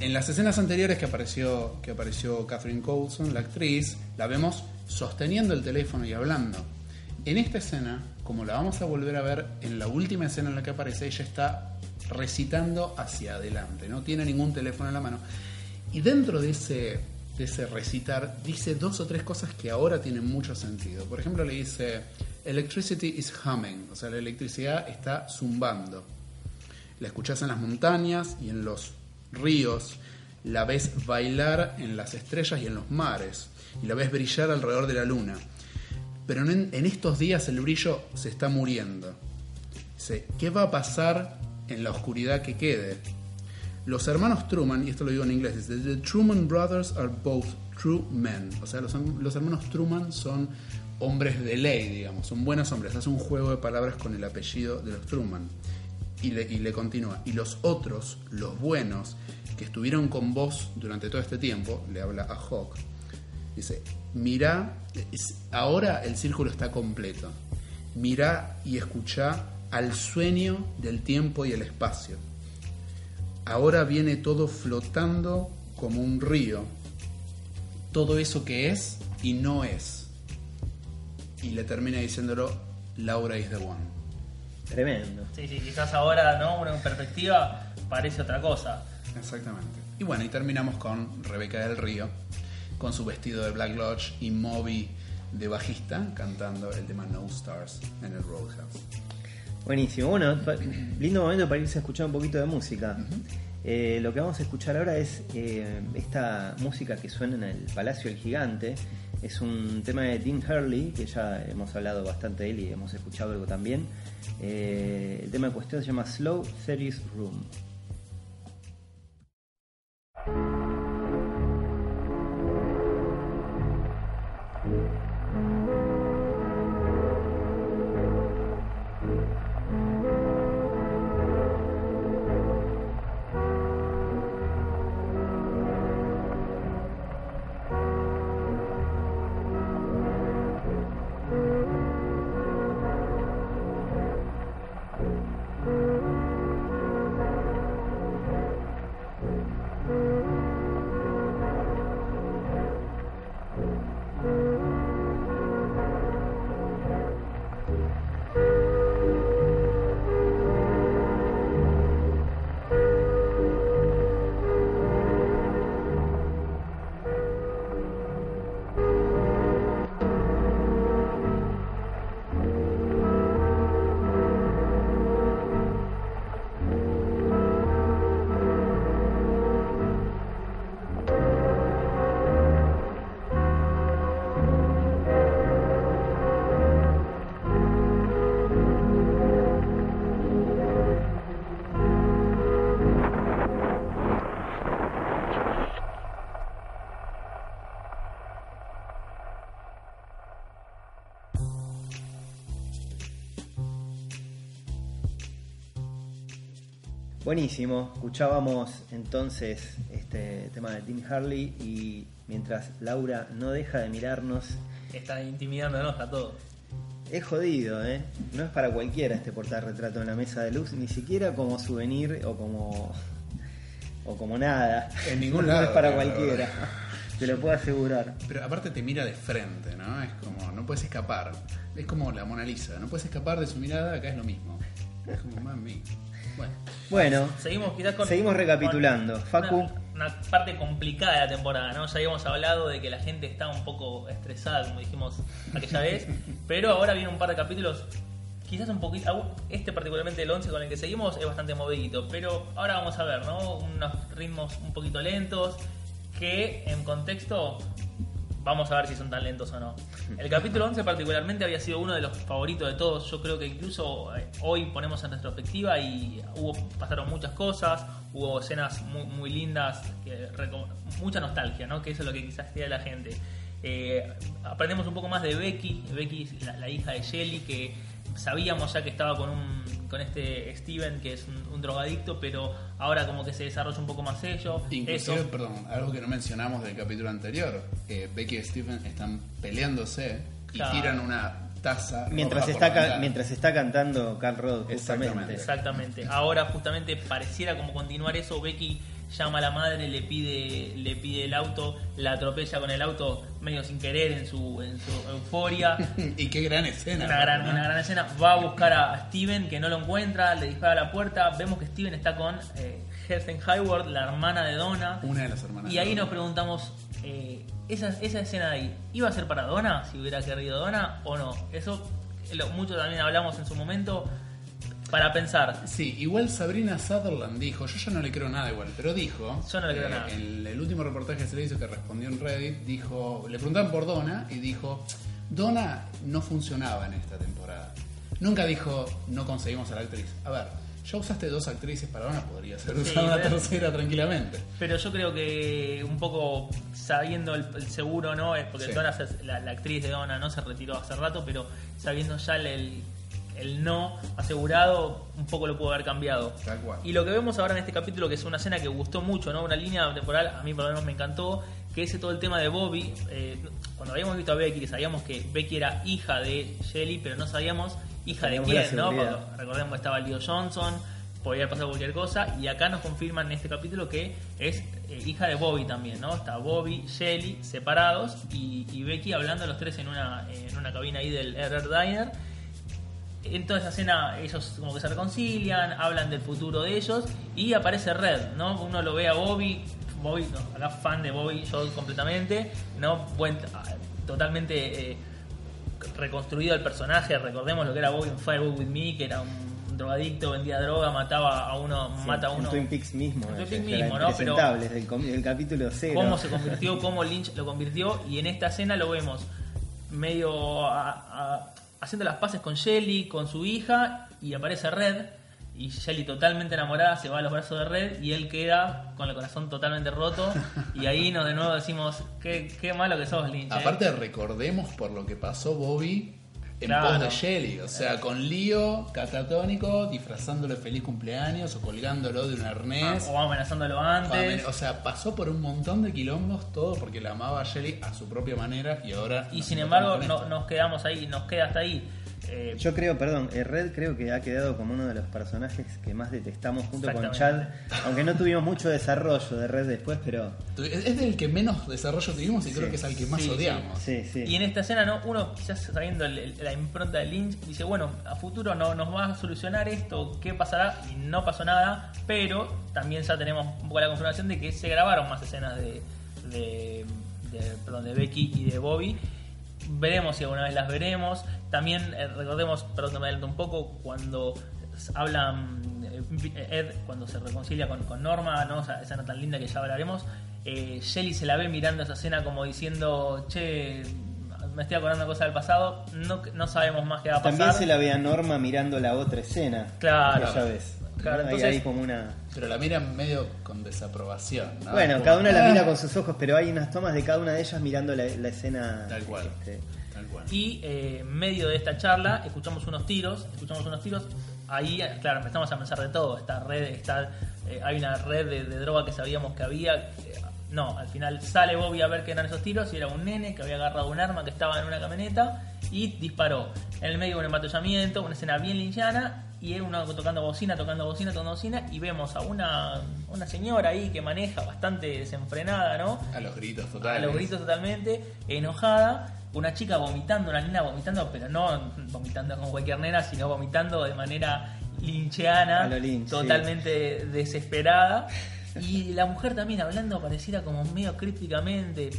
En las escenas anteriores que apareció, que apareció Catherine Coulson, la actriz, la vemos sosteniendo el teléfono y hablando. En esta escena, como la vamos a volver a ver en la última escena en la que aparece, ella está recitando hacia adelante, no tiene ningún teléfono en la mano. Y dentro de ese, de ese recitar dice dos o tres cosas que ahora tienen mucho sentido. Por ejemplo, le dice, Electricity is humming, o sea, la electricidad está zumbando. La escuchás en las montañas y en los ríos, la ves bailar en las estrellas y en los mares, y la ves brillar alrededor de la luna. Pero en, estos días el brillo se está muriendo. Dice, ¿qué va a pasar en la oscuridad que quede? Los hermanos Truman, y esto lo digo en inglés, The Truman Brothers are both true men. O sea, los, los hermanos Truman son hombres de ley, digamos, son buenos hombres. Hace un juego de palabras con el apellido de los Truman. Y le, continúa. Y los otros, los buenos, que estuvieron con vos durante todo este tiempo, le habla a Hawk, dice, mira, ahora el círculo está completo. Mira y escucha al sueño del tiempo y el espacio. Ahora viene todo flotando como un río. Todo eso que es y no es. Y le termina diciéndolo, Laura is the one. Tremendo. Sí, sí, quizás ahora, ¿no? Una perspectiva parece otra cosa. Exactamente. Y bueno, y terminamos con Rebeca del Río, con su vestido de Black Lodge y Moby de bajista, cantando el tema No Stars en el Roadhouse. Buenísimo. Bueno, lindo momento para irse a escuchar un poquito de música. Eh, lo que vamos a escuchar ahora es eh, esta música que suena en el Palacio del Gigante. Es un tema de Dean Hurley, que ya hemos hablado bastante de él y hemos escuchado algo también. Eh, el tema de cuestión se llama Slow Serious Room. Buenísimo, escuchábamos entonces este tema de Dean Harley y mientras Laura no deja de mirarnos, Están intimidándonos a todos. es jodido, ¿eh? No es para cualquiera este portarretrato en la mesa de luz, ni siquiera como souvenir o como o como nada. En ningún <laughs> No lado, es para cualquiera, te lo puedo asegurar. Pero aparte te mira de frente, ¿no? Es como, no puedes escapar. Es como la Mona Lisa, no puedes escapar de su mirada, acá es lo mismo. Es como, mami. Bueno, Bueno, Seguimos quizás con. Seguimos recapitulando. con Facu. Una, una parte complicada de la temporada, ¿no? Ya habíamos hablado de que la gente está un poco estresada, como dijimos aquella vez. <laughs> pero ahora viene un par de capítulos. Quizás un poquito. aún- Este, particularmente el 11 con el que seguimos, es bastante movidito. Pero ahora vamos a ver, ¿no? Unos ritmos un poquito lentos. Que en contexto. Vamos a ver si son tan lentos o no. El capítulo 11 particularmente había sido uno de los favoritos de todos. Yo creo que incluso eh, hoy ponemos en retrospectiva y hubo pasaron muchas cosas, hubo escenas muy, muy lindas, que mucha nostalgia, ¿no? Que eso es lo que quizás queda la gente. Eh, aprendemos un poco más de Becky, Becky la, la hija de Shelly, que sabíamos ya que estaba con un con este Steven, que es un, un drogadicto, pero ahora como que se desarrolla un poco más ello. inclusive, Eso. perdón, algo que no mencionamos del capítulo anterior. eh, Becky y Stephen están peleándose y Claro. tiran una taza. Mientras está, mientras está cantando Carl Roth, Exactamente. Exactamente. Ahora justamente pareciera como continuar eso. Becky llama a la madre, le pide, le pide el auto, la atropella con el auto medio sin querer en su, en su euforia. <laughs> y qué gran escena. Una gran, ¿no? una gran escena. Va a buscar a Steven que no lo encuentra, le dispara a la puerta. Vemos que Steven está con eh, Heather Hayward, la hermana de Donna. Una de las hermanas. Y ahí nos preguntamos, eh, esa, esa escena de ahí, ¿iba a ser para Donna? Si hubiera querido Donna o no. Eso lo, mucho también hablamos en su momento para pensar. Sí, igual Sabrina Sutherland dijo, yo ya no le creo nada igual, pero dijo, Yo no le creo eh, nada. En el último reportaje que se le hizo que respondió en Reddit, dijo, le preguntaban por Donna y dijo, Donna no funcionaba en esta temporada. Nunca dijo, no conseguimos a la actriz. A ver, ya usaste dos actrices para Donna, podría ser Sí, usada una pero- tercera tranquilamente. Pero yo creo que un poco sabiendo el, el seguro, ¿no? Es porque Sí. Donna, la, la actriz de Donna, no se retiró hace rato, pero sabiendo ya el, el, el no asegurado, un poco lo pudo haber cambiado. Tal cual. Y lo que vemos ahora en este capítulo, que es una escena que gustó mucho, ¿no? Una línea temporal, a mí por lo menos me encantó, que es todo el tema de Bobby. eh, cuando habíamos visto a Becky, que sabíamos que Becky era hija de Shelly, pero no sabíamos hija de quién, ¿no? recordemos que estaba el Leo Johnson, podía pasar cualquier cosa, y acá nos confirman en este capítulo que es eh, hija de Bobby también, ¿no? Está Bobby, Shelly separados y, y Becky hablando los tres en una, en una cabina ahí del RR Diner. En toda esa escena ellos como que se reconcilian, hablan del futuro de ellos y aparece Red, ¿no? Uno lo ve a Bobby, Bobby, no, acá fan de Bobby, yo completamente, ¿no? Buen, totalmente eh, reconstruido el personaje, recordemos lo que era Bobby en Firewall With Me, que era un drogadicto, vendía droga, mataba a uno, Sí, mata a en uno. Twin Peaks mismo. En Twin Peaks mismo, ¿no? Pero- impresentable, desde el, com- del capítulo cero. cómo se convirtió, cómo Lynch lo convirtió y en esta escena lo vemos medio a- a- haciendo las paces con Shelly, con su hija y aparece Red y Shelly totalmente enamorada se va a los brazos de Red y él queda con el corazón totalmente roto <laughs> y ahí nos de nuevo decimos qué, qué malo que sos Lynch. ¿eh?". Aparte recordemos por lo que pasó Bobby en Claro. pos de Shelly, o sea, con lío catatónico, disfrazándole feliz cumpleaños o colgándolo de un arnés. o amenazándolo antes. O sea, pasó por un montón de quilombos, todo porque la amaba a Shelly a su propia manera y ahora... Y sin embargo no- nos quedamos ahí, nos queda hasta ahí. Eh, Yo creo, perdón, eh, Red creo que ha quedado como uno de los personajes que más detestamos junto con Chad. Aunque no tuvimos mucho desarrollo de Red después, pero Es del que menos desarrollo tuvimos y creo que es al que más Sí, odiamos. sí, sí. Y en esta escena, ¿no? Uno, quizás sabiendo el- el- la impronta de Lynch, dice, bueno, a futuro no nos va a solucionar esto, ¿qué pasará? Y no pasó nada, pero también ya tenemos un poco la confirmación de que se grabaron más escenas de, de, de- perdón, de Becky y de Bobby. Veremos si alguna vez las veremos. También eh, recordemos, perdón me adelanto un poco, cuando hablan eh, Ed, cuando se reconcilia con, con Norma, ¿no? Esa escena tan linda que ya hablaremos. Eh, Shelly se la ve mirando esa escena como diciendo, che, me estoy acordando cosas del pasado, no, no sabemos más qué va a pasar. También se la ve a Norma mirando la otra escena. Claro. Que ya ves. Claro, entonces- ahí como una. Pero la miran medio con desaprobación. ¿no? Bueno, Como, cada una la <laughs> mira con sus ojos, pero hay unas tomas de cada una de ellas mirando la, la escena. Tal cual. este, Tal cual. Y eh, en medio de esta charla escuchamos unos tiros, escuchamos unos tiros. Ahí, eh, claro, empezamos a pensar de todo. Esta red, está, eh, hay una red de, de droga que sabíamos que había. eh, no, al final sale Bobby a ver qué eran esos tiros y era un nene que había agarrado un arma que estaba en una camioneta y disparó. En el medio un embotellamiento, una escena bien linchana y es uno tocando bocina, tocando bocina, tocando bocina y vemos a una, una señora ahí que maneja bastante desenfrenada, ¿no? A los gritos a totales. los gritos totalmente, enojada, una chica vomitando, una nena vomitando, pero no vomitando como cualquier nena, sino vomitando de manera lincheana, A lo Lynch, sí. totalmente desesperada. Y la mujer también hablando pareciera como medio crípticamente.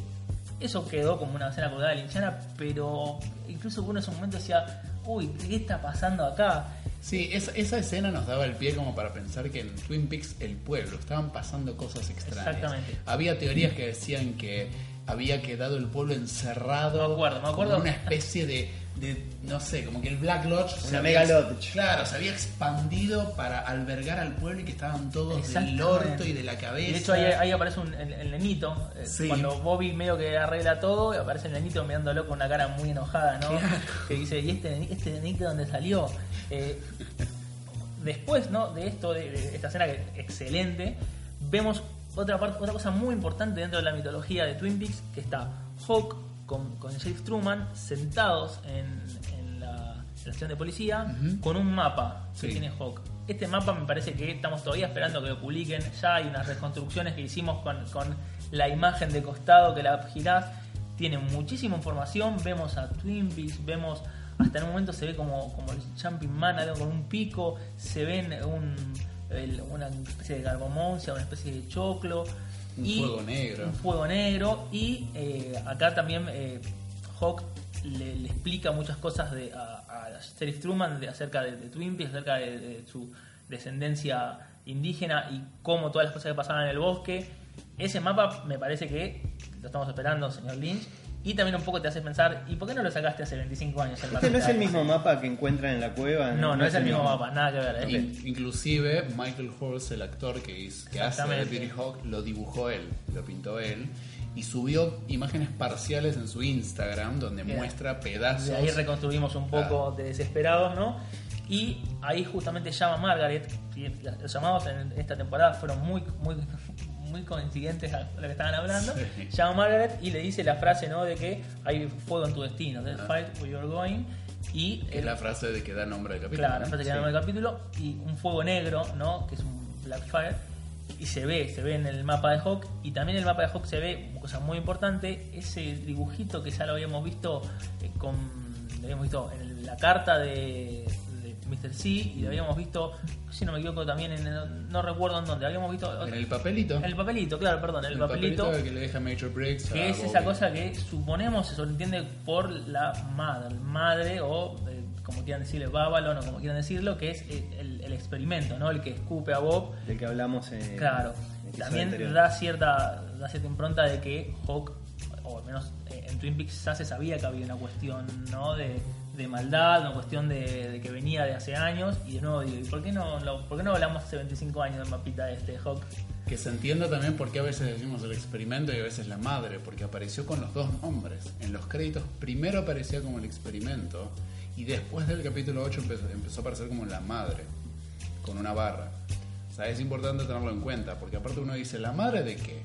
Eso quedó como una escena colgada de linchana, pero incluso uno en ese momento decía, uy, ¿qué está pasando acá? Sí, esa, esa escena nos daba el pie como para pensar que en Twin Peaks, el pueblo, estaban pasando cosas extrañas. Exactamente. Había teorías que decían que había quedado el pueblo encerrado. Me acuerdo, me acuerdo. Como una especie de, de, no sé, como que el Black Lodge. Una mega lodge. Claro, se había expandido para albergar al pueblo y que estaban todos del orto y de la cabeza. De hecho ahí, ahí aparece un, el, el nenito, eh, Sí. cuando Bobby medio que arregla todo, aparece el nenito mirándolo con una cara muy enojada, ¿no? Claro. Que dice, ¿y este, este nenito dónde salió? Eh, después, ¿no? De esto, de, de esta escena que es excelente, vemos otra parte, otra cosa muy importante dentro de la mitología de Twin Peaks, que está Hawk con, con Sheriff Truman sentados en, en la estación de policía, con un mapa que Sí. tiene Hawk. Este mapa me parece que estamos todavía esperando que lo publiquen. Ya hay unas reconstrucciones que hicimos con, con la imagen de costado que la girás. Tiene muchísima información. Vemos a Twin Peaks, vemos. Hasta en un momento se ve como, como el Jumping Man algo con un pico. Se ven un, el- una especie de garbomoncia, una especie de choclo. Un fuego negro. Un fuego negro. Y eh, acá también eh, Hawk le, le explica muchas cosas de, a, a Sheriff Truman de, acerca de, de Twin Peaks, acerca de, de su descendencia indígena y cómo todas las cosas que pasaban en el bosque. Ese mapa me parece que lo estamos esperando, señor Lynch. Y también un poco te hace pensar, ¿y por qué no lo sacaste hace 25 años? El Este no es el mismo mapa que encuentran en la cueva. No, no, es el mismo mapa, nada que ver. ¿eh? In- inclusive Michael Horse, el actor que, hizo- que hace de. Billy Hawk, lo dibujó él, lo pintó él y subió imágenes parciales en su Instagram donde Bien. muestra pedazos. De ahí reconstruimos un poco de desesperados, ¿no? Y ahí justamente llama Margaret, y los llamados en esta temporada fueron muy, muy, muy coincidentes a lo que estaban hablando. Sí. Llama Margaret y le dice la frase, ¿no? De que hay fuego en tu destino, del fight where you're going. Y es la frase de que da nombre al capítulo. Claro, la frase que Sí. llama el capítulo, y un fuego negro, ¿no? Que es un Blackfire. Y se ve, se ve en el mapa de Hawk. Y también en el mapa de Hawk se ve, una cosa muy importante, ese dibujito que ya lo habíamos visto eh, con. Lo habíamos visto en la carta de, de Mr. C. Y lo habíamos visto, si no me equivoco, también en. el- no recuerdo en dónde. Habíamos visto. En el papelito. en el papelito, claro, perdón, en el, El papelito. que le deja Major Briggs. Que a es esa cosa que suponemos se sobreentiende por la madre, madre o eh, como quieran decirle, Babylon o como quieran decirlo, que es eh, el, el experimento, ¿no? El que escupe a Bob. Del que hablamos en Claro, en el episodio también anterior. da cierta, da cierta impronta de que Hawk, o al menos eh, en Twin Peaks ya se sabía que había una cuestión ¿no? de, de maldad, una cuestión de, de que venía de hace años. Y de nuevo digo, ¿y por qué no, lo- por qué no hablamos hace 25 años del mapita de este Hawk? Que se entienda también por qué a veces decimos el experimento y a veces la madre, porque apareció con los dos nombres. En los créditos primero aparecía como el experimento y después del capítulo 8 empezó, empezó a aparecer como la madre, con una barra. O sea, es importante tenerlo en cuenta, porque aparte uno dice, ¿la madre de qué?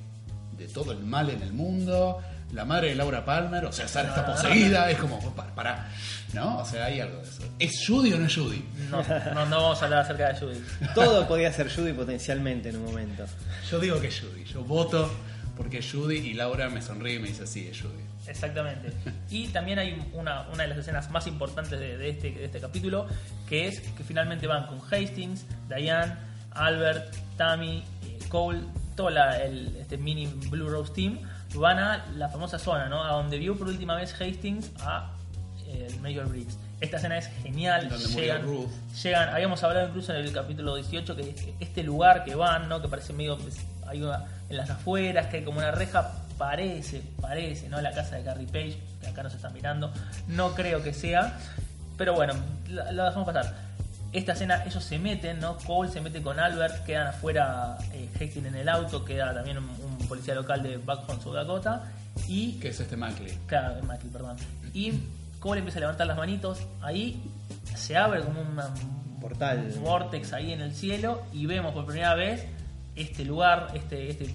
De todo el mal en el mundo, la madre de Laura Palmer, o sea, Sara está poseída, es como, para, para, ¿no? O sea, hay algo de eso. ¿Es Judy o no es Judy? No, no, no vamos a hablar acerca de Judy. Todo podía ser Judy potencialmente en un momento. Yo digo que es Judy, yo voto porque es Judy y Laura me sonríe y me dice, sí, es Judy. Exactamente. <laughs> Y también hay una, una de las escenas más importantes de, de este, de este capítulo, que es que finalmente van con Hastings, Diane, Albert, Tammy, eh, Cole, todo la- el, este mini Blue Rose Team, van a la famosa zona, ¿no? A donde vio por última vez Hastings a eh, el Major Briggs. Esta escena es genial. Donde llegan, Ruth. llegan, habíamos hablado incluso en el capítulo 18 que este lugar que van, ¿no? Que parece medio pues, hay una- en las afueras, que hay como una reja, parece, parece, ¿no? La casa de Carrie Page, que acá nos están mirando. No creo que sea, pero bueno, la, la dejamos pasar. Esta escena, ellos se meten, ¿no? Cole se mete con Albert, quedan afuera eh, Hastings en el auto, queda también un policía local de Backfront, South Dakota, y Que es este Mackley. Claro, Mackie, perdón. Y Cole empieza a levantar las manitos. Ahí se abre como una- un Portal. un vortex ahí en el cielo y vemos por primera vez este lugar, este, este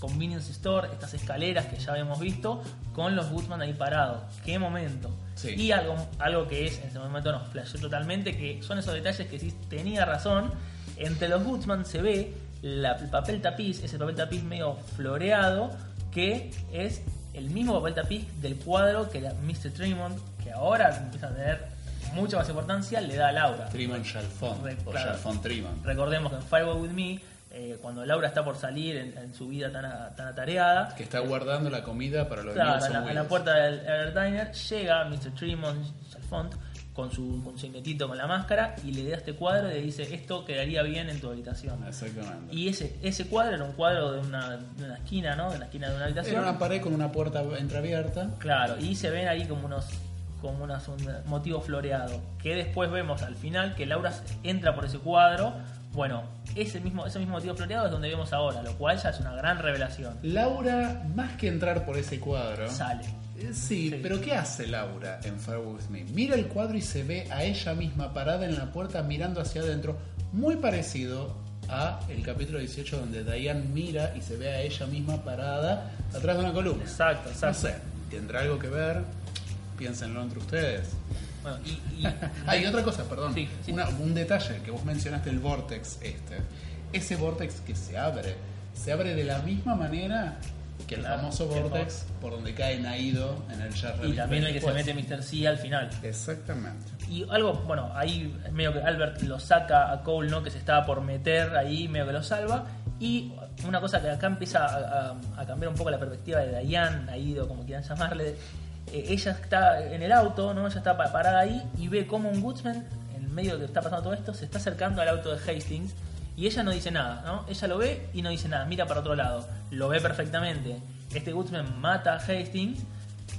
convenience store, estas escaleras que ya habíamos visto, con los Goodman ahí parados. ¡Qué momento! Sí. Y algo, algo que es, en ese momento nos flasheó totalmente, que son esos detalles que sí tenía razón. Entre los Goodman se ve la- el papel tapiz, ese papel tapiz medio floreado, que es el mismo papel tapiz del cuadro que la Mr. Tremont, que ahora empieza a tener mucha más importancia, le da a Laura. Trimon Chalfont. Re- O claro. Recordemos que en Firewall With Me, eh, cuando Laura está por salir en, en su vida tan, a- tan atareada, Que está guardando la comida para los claro, niños a la, a la Wills. puerta del Air Diner, llega Mr. Tremont Chalfont con su, con su con la máscara y le da este cuadro y le dice esto quedaría bien en tu habitación. Exactamente. Y ese, ese cuadro era un cuadro de una, de una esquina, ¿no? De una esquina de una habitación. Era una pared con una puerta entreabierta. Claro, y se ven ahí como unos como unos un motivo floreado. Que después vemos al final que Laura entra por ese cuadro. Bueno, ese mismo, ese mismo motivo floreado es donde vemos ahora, lo cual ya es una gran revelación. Laura, más que entrar por ese cuadro. Sale. Sí, Sí. pero ¿qué hace Laura en Fire With Me? Mira el cuadro y se ve a ella misma parada en la puerta mirando hacia adentro, muy parecido a el capítulo 18 donde Diane mira y se ve a ella misma parada atrás de una columna. Exacto, No exacto. sé, ¿tendrá algo que ver? Piénsenlo entre ustedes. Bueno, y, y- <laughs> Hay otra cosa, perdón. Sí, sí. Una- un detalle que vos mencionaste, el vortex este. Ese vortex que se abre, se abre de la misma manera que el Claro, famoso vortex por donde cae Naido en el y también el que se mete Mr. C al final. Exactamente. Y algo, bueno, ahí medio que Albert lo saca a Cole, ¿no? Que se estaba por meter ahí, medio que lo salva. Y una cosa que acá empieza a, a- a cambiar un poco la perspectiva de Diane, Aido, como quieran llamarle. Eh, ella está en el auto, ¿no? Ella está pa- parada ahí y ve como un Woodsman, en medio de que está pasando todo esto, se está acercando al auto de Hastings. Y ella no dice nada, ¿no? Ella lo ve y no dice nada, mira para otro lado. Lo ve perfectamente. Este Woodsman mata a Hastings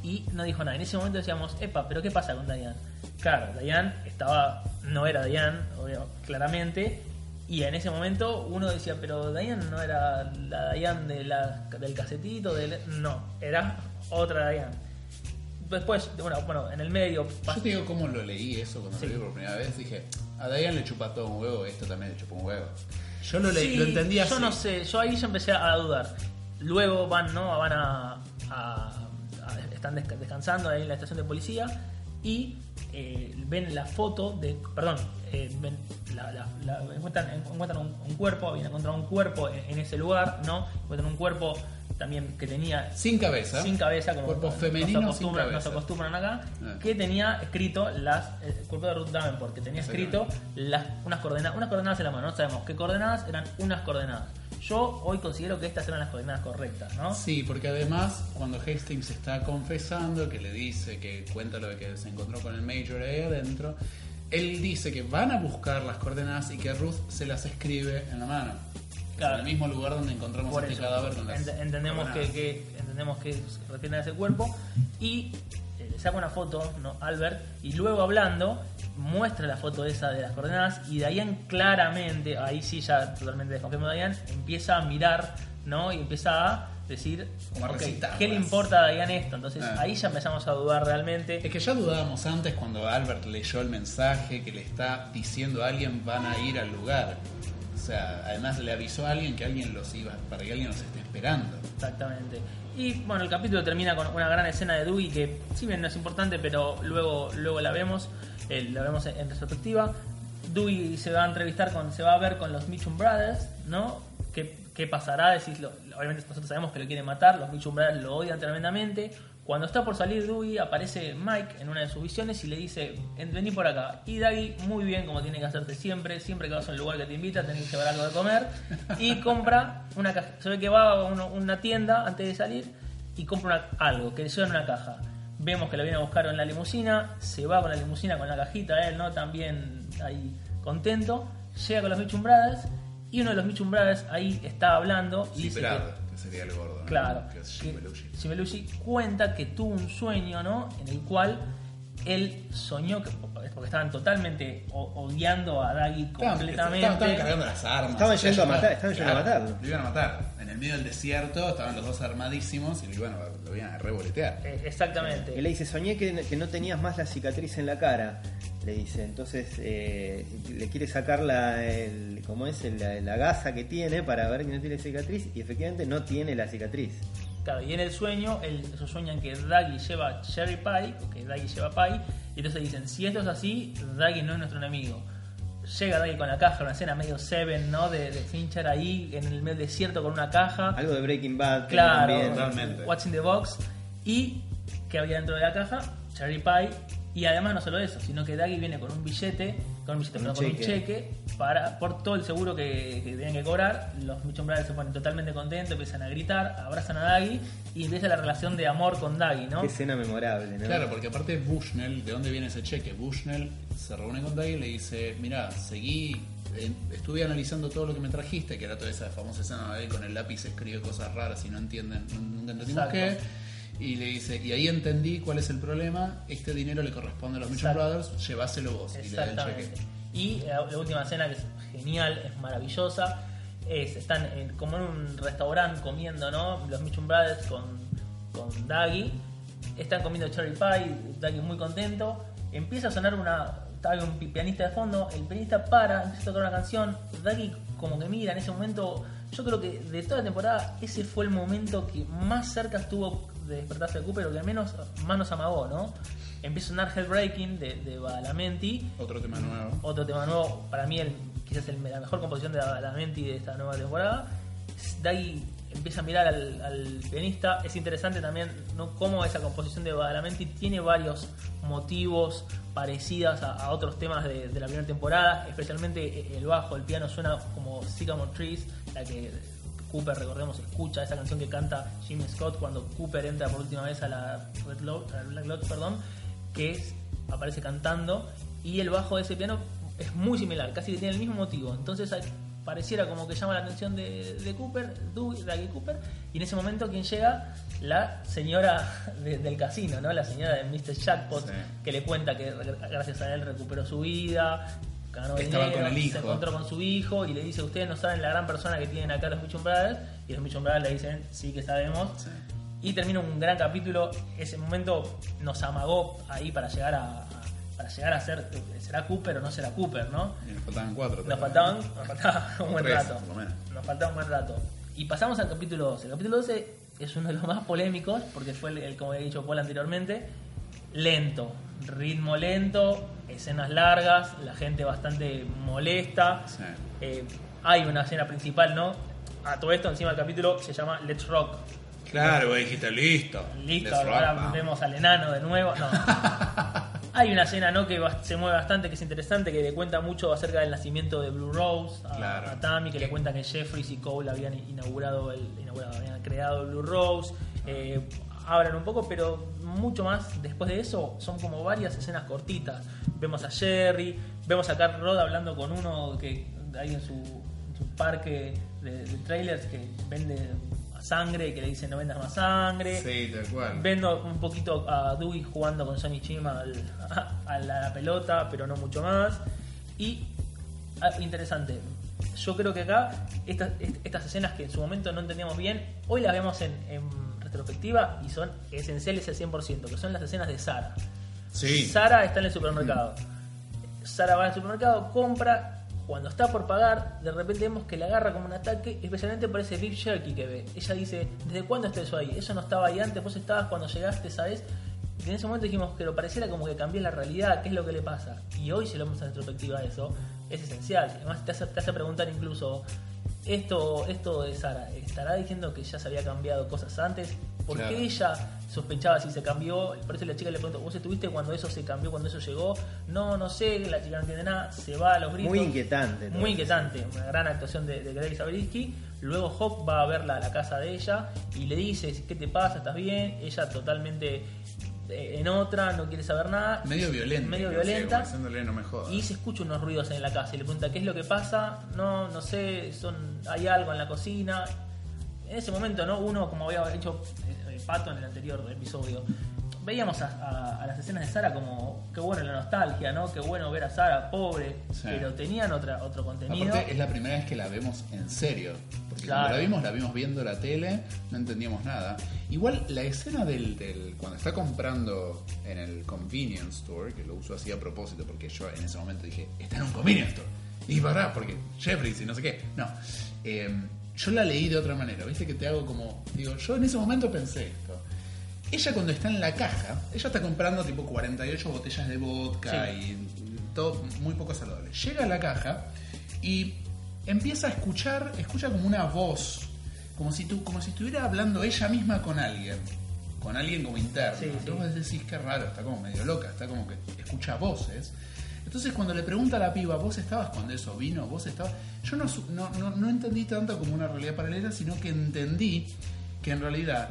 y no dijo nada. En ese momento decíamos, epa, pero ¿qué pasa con Diane? Claro, Diane estaba, no era Diane, obvio, claramente, y en ese momento uno decía, pero Diane no era la Diane del casetito, del... no, era otra Diane. Después, bueno, bueno, en el medio... Yo te digo cómo lo leí eso cuando Sí. lo vi por primera vez. Dije, a Diane le chupa todo un huevo, esto también le chupa un huevo. Yo lo leí, Sí, lo entendí así. Yo no sé, yo ahí ya empecé a dudar. Luego van, ¿no? Van a. a- a- están desca- descansando ahí en la estación de policía y eh, ven la foto de. Perdón, eh, ven la- la- la- encuentran, encuentran un, un cuerpo, habían encontrado un cuerpo en, en ese lugar, ¿no? Encuentran un cuerpo también que tenía Sin cabeza. sin cabeza, como Cuerpo nos sin acostumbran, nos cabeza. acostumbran acá, Ah. que tenía escrito las, el cuerpo de Ruth Davenport, que tenía escrito las, unas coordenadas, unas coordenadas en la mano, no sabemos qué coordenadas, eran unas coordenadas. Yo hoy considero que estas eran las coordenadas correctas, ¿no? Sí, porque además cuando Hastings está confesando, que le dice que cuenta lo que se encontró con el Major ahí adentro, él dice que van a buscar las coordenadas y que Ruth se las escribe en la mano. Claro. En el mismo lugar donde encontramos Por este eso, cadáver ent- entendemos que, que- entendemos que a ese cuerpo y eh, le saca una foto, ¿no? Albert, y luego hablando muestra la foto esa de las coordenadas y Diane claramente, ahí sí ya totalmente desconfiamos de Diane, empieza a mirar, ¿no? Y empieza a decir, Como. ¿qué le importa a Diane esto? Entonces Ah. ahí ya empezamos a dudar realmente. Es que ya dudábamos antes cuando Albert leyó el mensaje que le está diciendo a alguien van a ir al lugar. O sea, además le avisó a alguien que alguien los iba, para que alguien los esté esperando. Exactamente. Y bueno, el capítulo termina con una gran escena de Dewey que, si bien no es importante, pero luego, luego la vemos, eh, la vemos en, retrospectiva. Dewey se va a entrevistar con, se va a ver con los Mitchum Brothers, ¿no? ¿Qué, qué pasará? Decís, lo- obviamente nosotros sabemos que lo quieren matar, los Mitchum Brothers lo odian tremendamente. Cuando está por salir Dewey, aparece Mike en una de sus visiones y le dice, "En- vení por acá. Y Daggy, muy bien, como tiene que hacerte siempre, siempre que vas a un lugar que te invita, tenés que llevar algo de comer. Y <laughs> compra una caja. Se ve que va a uno- una tienda antes de salir y compra una- algo que le lleva en una caja. Vemos que lo viene a buscar en la limusina, se va con la limusina con la cajita, él, ¿no? También ahí contento. Llega con los Mitchum Brothers y uno de los Mitchum Brothers ahí está hablando y dice que, que sería el gordo. ¿no? Claro. Que es. Jim Belushi cuenta que tuvo un sueño, ¿no? En el cual él soñó que porque estaban totalmente odiando a Daggy Estaban- completamente. Estaban, estaban cargando las armas. Estaban yendo a matar, estaban yendo a matarlo. Lo iban a matar. En el medio del desierto estaban los dos armadísimos y lo iban a, revoletear. Eh, Exactamente. Y le dice, soñé que, que no tenías más la cicatriz en la cara. Le dice, entonces eh, le quiere sacar la, el, ¿cómo es? La, la gasa que tiene para ver que no tiene cicatriz y efectivamente no tiene la cicatriz. Claro, y en el sueño, ellos sueñan que Daggy lleva Cherry Pie, o que Daggy lleva Pie, y entonces dicen, si esto es así, Daggy no es nuestro enemigo. Llega Daggy con la caja, una escena medio Seven, ¿no? De, de Fincher ahí en el medio desierto con una caja. Algo de Breaking Bad. Claro, también. Totalmente. What's in the Box. Y que había dentro de la caja, Cherry Pie. Y además no solo eso, sino que Daggy viene con un billete, con un cheque. para, por todo el seguro que, que tenían que cobrar. Los Mitchum Brothers se ponen totalmente contentos, empiezan a gritar, abrazan a Daggy y empieza la relación de amor con Daggy, ¿no? Qué escena memorable, ¿no? Claro, porque aparte Bushnell, ¿de dónde viene ese cheque? Bushnell se reúne con Daggy y le dice, mira, seguí, eh, estuve analizando todo lo que me trajiste, que era toda esa famosa escena de él con el lápiz escribe cosas raras y no entienden, no- nunca entendimos Exacto. qué. Y le dice, y ahí entendí cuál es el problema, este dinero le corresponde a los Mitchell Exacto. Brothers, lleváselo vos. Y le da el Exactamente. cheque. Y la, la última escena que es genial, es maravillosa, es están en- como en un restaurante comiendo, ¿no? Los Mitchum Brothers con, con Daggy. Están comiendo cherry pie, Daggy muy contento. Empieza a sonar una. Está un pi- pianista de fondo, el pianista para, empieza a tocar una canción. Daggy como que mira, en ese momento Yo creo que de toda la temporada ese fue el momento que más cerca estuvo de despertarse de Cooper, o que al menos más nos amagó, ¿no? Empieza a sonar Hellbreaking de, de Badalamenti, Otro tema nuevo. otro tema nuevo, para mí el, quizás el- la mejor composición de Badalamenti de esta nueva temporada. De ahí empieza a mirar al, al pianista. Es interesante también ¿no? cómo esa composición de Badalamenti tiene varios motivos parecidos a, a otros temas de, de la primera temporada, especialmente el bajo, el piano suena como Sycamore Trees, la que Cooper, recordemos, escucha esa canción que canta Jimmy Scott cuando Cooper entra por última vez a la Red Lodge- a la Black Lodge, perdón, que es, aparece cantando y el bajo de ese piano es muy similar, casi que tiene el mismo motivo. Entonces pareciera como que llama la atención de, de Cooper, Guy Cooper, y en ese momento quien llega, la señora de- del casino, ¿no? La señora de Mr. Jackpot, Sí. que le cuenta que gracias a él recuperó su vida, ganó Estaba dinero, con el se hijo. encontró con su hijo y le dice, ustedes no saben la gran persona que tienen acá los Mitchum Brothers, y los Mitchum Brothers le dicen, sí que sabemos. Sí. Y termina un gran capítulo. Ese momento nos amagó ahí para llegar a, para llegar a ser será Cooper o no será Cooper, ¿no? Y nos faltaban cuatro. Nos faltaban, nos faltaba <laughs> un buen rato. Nos faltaba un buen rato. Y pasamos al capítulo 12. El capítulo 12 es uno de los más polémicos porque fue el, el, como había dicho Paul anteriormente, lento, ritmo lento, escenas largas, la gente bastante molesta. Sí. Eh, hay una escena principal, ¿no? A todo esto encima del capítulo se llama Let's Rock. Claro, vos dijiste listo. Listo, Let's rock, ahora vamos. vemos al enano de nuevo. No. <laughs> Hay una escena ¿no? que se mueve bastante, que es interesante, que le cuenta mucho acerca del nacimiento de Blue Rose a, Claro. a Tammy, que le cuenta que Jeffries y Cole habían inaugurado, el, inaugurado habían creado Blue Rose. Eh, hablan un poco, pero mucho más después de eso son como varias escenas cortitas. Vemos a Jerry, vemos a Carl Rod hablando con uno que hay en su, en su parque de, de trailers que vende sangre y que le dice no vendas más sangre. Sí, tal cual. Vendo un poquito a Dewey jugando con Sonny Chima al- <laughs> a, la, pelota, pero no mucho más. Y ah, interesante, yo creo que acá estas, est- estas escenas que en su momento no entendíamos bien, hoy las vemos en, en retrospectiva y son esenciales al 100%, que son las escenas de Sara. Sí. Sara está en el supermercado. Sara va al supermercado, compra. Cuando está por pagar, de repente vemos que le agarra como un ataque, especialmente por ese beef jerky que ve. Ella dice, ¿desde cuándo está eso ahí? Eso no estaba ahí antes, vos estabas cuando llegaste, ¿sabes? Y en ese momento dijimos, pero pareciera como que cambió la realidad, ¿qué es lo que le pasa? Y hoy si lo vemos en retrospectiva a eso, es esencial. Además te hace, te hace preguntar incluso, esto, esto de Sara, ¿estará diciendo que ya se había cambiado cosas antes? ¿Por Claro. qué ella sospechaba si se cambió? Por eso la chica le preguntó, ¿vos estuviste cuando eso se cambió, cuando eso llegó? No, no sé, la chica no entiende nada, se va a los gritos. Muy inquietante. Muy eso. inquietante, una gran actuación de, de Greg Zabriskie. Luego Hawk va a verla a la casa de ella y le dice, ¿qué te pasa? ¿Estás bien? Ella totalmente en otra, no quiere saber nada. Medio violenta. Medio violenta. no me. Y se escucha unos ruidos en la casa y le pregunta qué es lo que pasa. No, no sé, son, hay algo en la cocina. En ese momento, ¿no? Uno, como había hecho eh, Pato en el anterior episodio, veíamos a, a- a las escenas de Sara como qué bueno la nostalgia, ¿no? Qué bueno ver a Sara pobre, Sí. pero tenían otra, otro contenido. Aparte, es la primera vez que la vemos en serio. Porque Claro. cuando la vimos, la vimos viendo la tele, no entendíamos nada. Igual, la escena del, del- cuando está comprando en el convenience store, que lo uso así a propósito, porque yo en ese momento dije, está en un convenience store. Y para, porque Jeffries y no sé qué. No. Eh, yo la leí de otra manera, ¿viste? Que te hago como. Digo, yo en ese momento pensé. Ella cuando está en la caja, ella está comprando tipo 48 botellas de vodka Sí. y todo muy poco saludable. Llega a la caja y empieza a escuchar, escucha como una voz, como si tú, como si estuviera hablando ella misma con alguien, con alguien como interno. Sí, Entonces sí. decís qué raro, está como medio loca, está como que escucha voces. Entonces cuando le pregunta a la piba, ¿vos estabas cuando eso vino? ¿Vos estabas? Yo no, no, no, no entendí tanto como una realidad paralela, sino que entendí que en realidad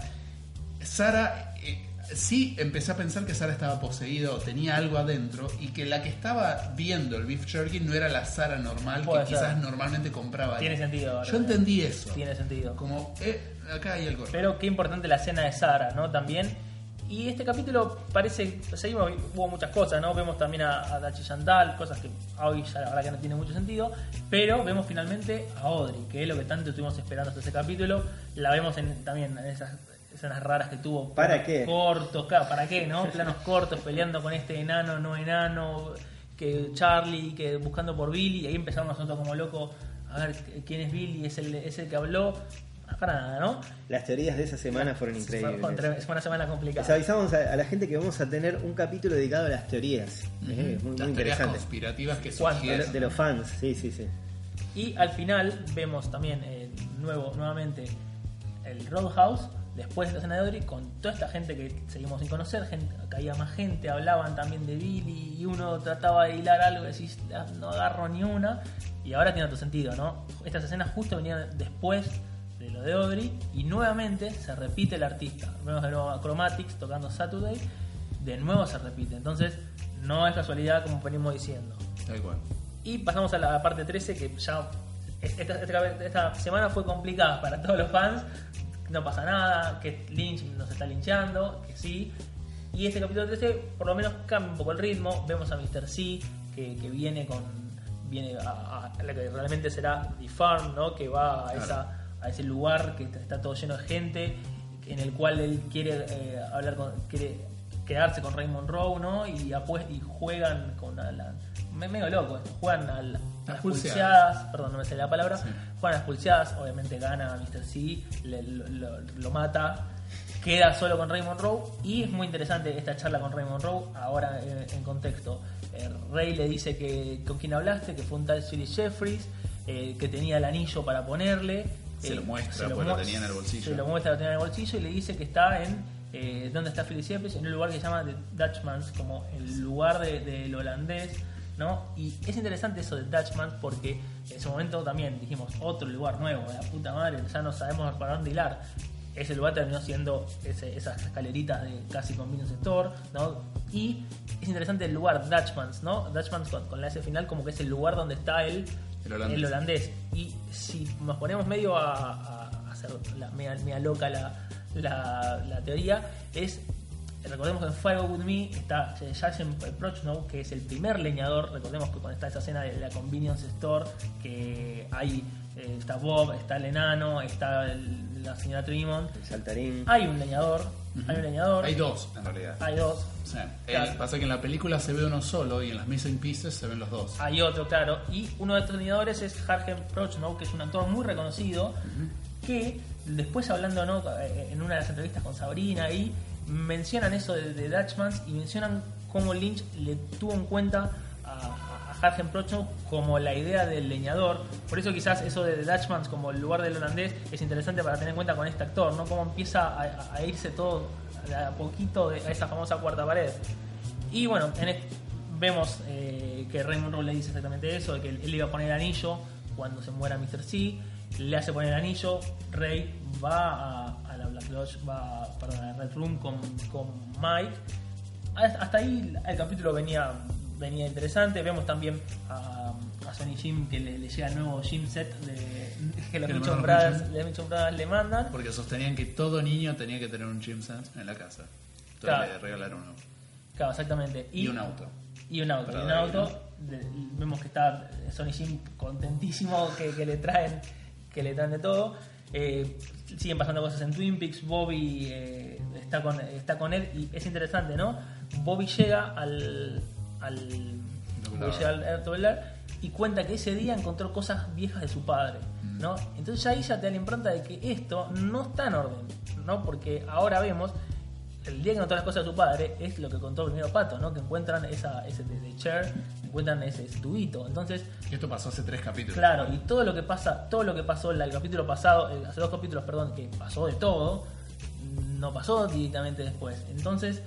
Sara, eh, sí empecé a pensar que Sara estaba poseída o tenía algo adentro y que la que estaba viendo el beef jerky no era la Sara normal Puede que ser. quizás normalmente compraba. ahí. Tiene sentido, ahora. Yo entendí eso. Tiene sentido. Como, eh, acá hay algo. Pero qué importante la escena de Sara, ¿no? También. Y este capítulo parece, seguimos, hubo muchas cosas, ¿no? Vemos también a, a Dachi Chantal, cosas que hoy ya la verdad que no tiene mucho sentido, pero vemos finalmente a Audrey, que es lo que tanto estuvimos esperando hasta ese capítulo. La vemos en, también en esas escenas raras que tuvo. ¿Para qué? Cortos, claro, ¿para qué, no? Planos cortos, peleando con este enano, no enano, que Charlie, que buscando por Billy, y ahí empezamos nosotros como locos a ver quién es Billy, es el, es el que habló. Para nada, ¿no? Las teorías de esa semana fueron increíbles. Fue, una semana complicada. Les avisamos a, a la gente que vamos a tener un capítulo dedicado a las teorías. Eh, muy, muy Las teorías interesante. conspirativas que surgieron. de los fans, sí, sí, sí. Y al final vemos también eh, nuevo, nuevamente el Roadhouse, después de la escena de Audrey, con toda esta gente que seguimos sin conocer, gente, caía más gente, hablaban también de Billy y uno trataba de hilar algo y decís, "Ah, no agarro ni una, y ahora tiene otro sentido, ¿no? Estas escenas justo venían después de lo de Audrey y nuevamente se repite el artista. Vemos de nuevo a Chromatics tocando Saturday, de nuevo se repite, entonces no es casualidad como venimos diciendo. Tal cual. Y pasamos a la parte 13 que ya esta, esta- esta semana fue complicada para todos los fans. No pasa nada, que Lynch nos está linchando, que sí. Y este capítulo 13 por lo menos cambia un poco el ritmo. Vemos a Mr. C que, que viene con viene a, a- a lo que realmente será The Farm, ¿no? que va a, esa, a ese lugar que está todo lleno de gente, en el cual él quiere eh, hablar con, quiere quedarse con Raymond Rowe, ¿no? Y, y juegan con la, me- medio loco esto, juegan a, la- a las pulseadas. perdón, no me sale la palabra, Sí. juegan a las pulseadas, obviamente gana Mr. C, le- lo, lo- lo mata, queda solo con Raymond Rowe y es muy interesante esta charla con Raymond Rowe, ahora eh, en contexto. Eh, Ray le dice que con quién hablaste, que fue un tal Siri Jeffries, eh, que tenía el anillo para ponerle. Se eh, lo muestra, se porque lo mu- tenía en el bolsillo. Se lo muestra, lo tenía en el bolsillo y le dice que está en. Eh, ¿Dónde está Philip Jeffries? En un lugar que se llama The Dutchman's, como el lugar de- del holandés. ¿No? Y es interesante eso de Dutchman porque en ese momento también dijimos otro lugar nuevo, la puta madre, ya no sabemos para dónde hilar. Ese lugar terminó siendo ese- esas escaleritas de casi convenience store, ¿no? Y es interesante el lugar, Dutchman's, ¿no? Dutchman's con, con la S final como que es el lugar donde está el, El holandés. el holandés. Y si nos ponemos medio a, a- a hacer la media, media loca la, la, la teoría, es recordemos que en Fire With Me está eh, Jason Prochnow, que es el primer leñador. Recordemos que con esta esa escena de la convenience store, que hay eh, está Bob, está el enano, está el- la señora Tremont. El saltarín. Hay un leñador, hay un leñador, Hay dos, en realidad. hay dos, Claro. el- pasa que en la película se ve uno solo y en las missing pieces se ven los dos. hay otro, claro. Y uno de estos leñadores es Hargen Prochnow, que es un actor muy reconocido, que después hablando ¿no? Eh, en una de las entrevistas con Sabrina ahí mencionan eso de, de Dutchmans y mencionan cómo Lynch le tuvo en cuenta a, a Hargen Prochnow como la idea del leñador. Por eso quizás eso de The Dutchmans como el lugar del holandés es interesante para tener en cuenta con este actor, ¿no? Cómo empieza a, irse todo a poquito a esa famosa cuarta pared. Y bueno, vemos eh, que Raymond Rowe le dice exactamente eso, de que él, iba a poner el anillo cuando se muera Mr. C, le hace poner el anillo, Ray va a, Lodge, va a, perdón, a la Red Room con, con Mike. Hasta ahí el capítulo venía, venía interesante, vemos también a, a Sonny Jim que le, le llega el nuevo Jim set de, que los mandan Brothers, Brothers le mandan. Porque sostenían que todo niño tenía que tener un gym set en la casa. Entonces Claro. le regalaron uno. Claro, exactamente. Y, un auto. Y un auto, Para y un auto. De- vemos que está Sony Jim contentísimo que, que le traen que le traen de todo. Eh, siguen pasando cosas en Twin Peaks. Bobby eh, está, con, está con él y es interesante, ¿no? Bobby llega al. al. Bobby llega al al y cuenta que ese día encontró cosas viejas de su padre, ¿no? Entonces ahí ya te da la impronta de que esto no está en orden, ¿no? Porque ahora vemos el día que encontró las cosas de su padre es lo que contó primero Pato, ¿no? Que encuentran esa, ese de, de chair, encuentran ese, tubito. Entonces, Y esto pasó hace tres capítulos. claro, y todo lo que pasa, todo lo que pasó el capítulo pasado, hace dos capítulos, perdón, que pasó de todo, no pasó directamente después. Entonces,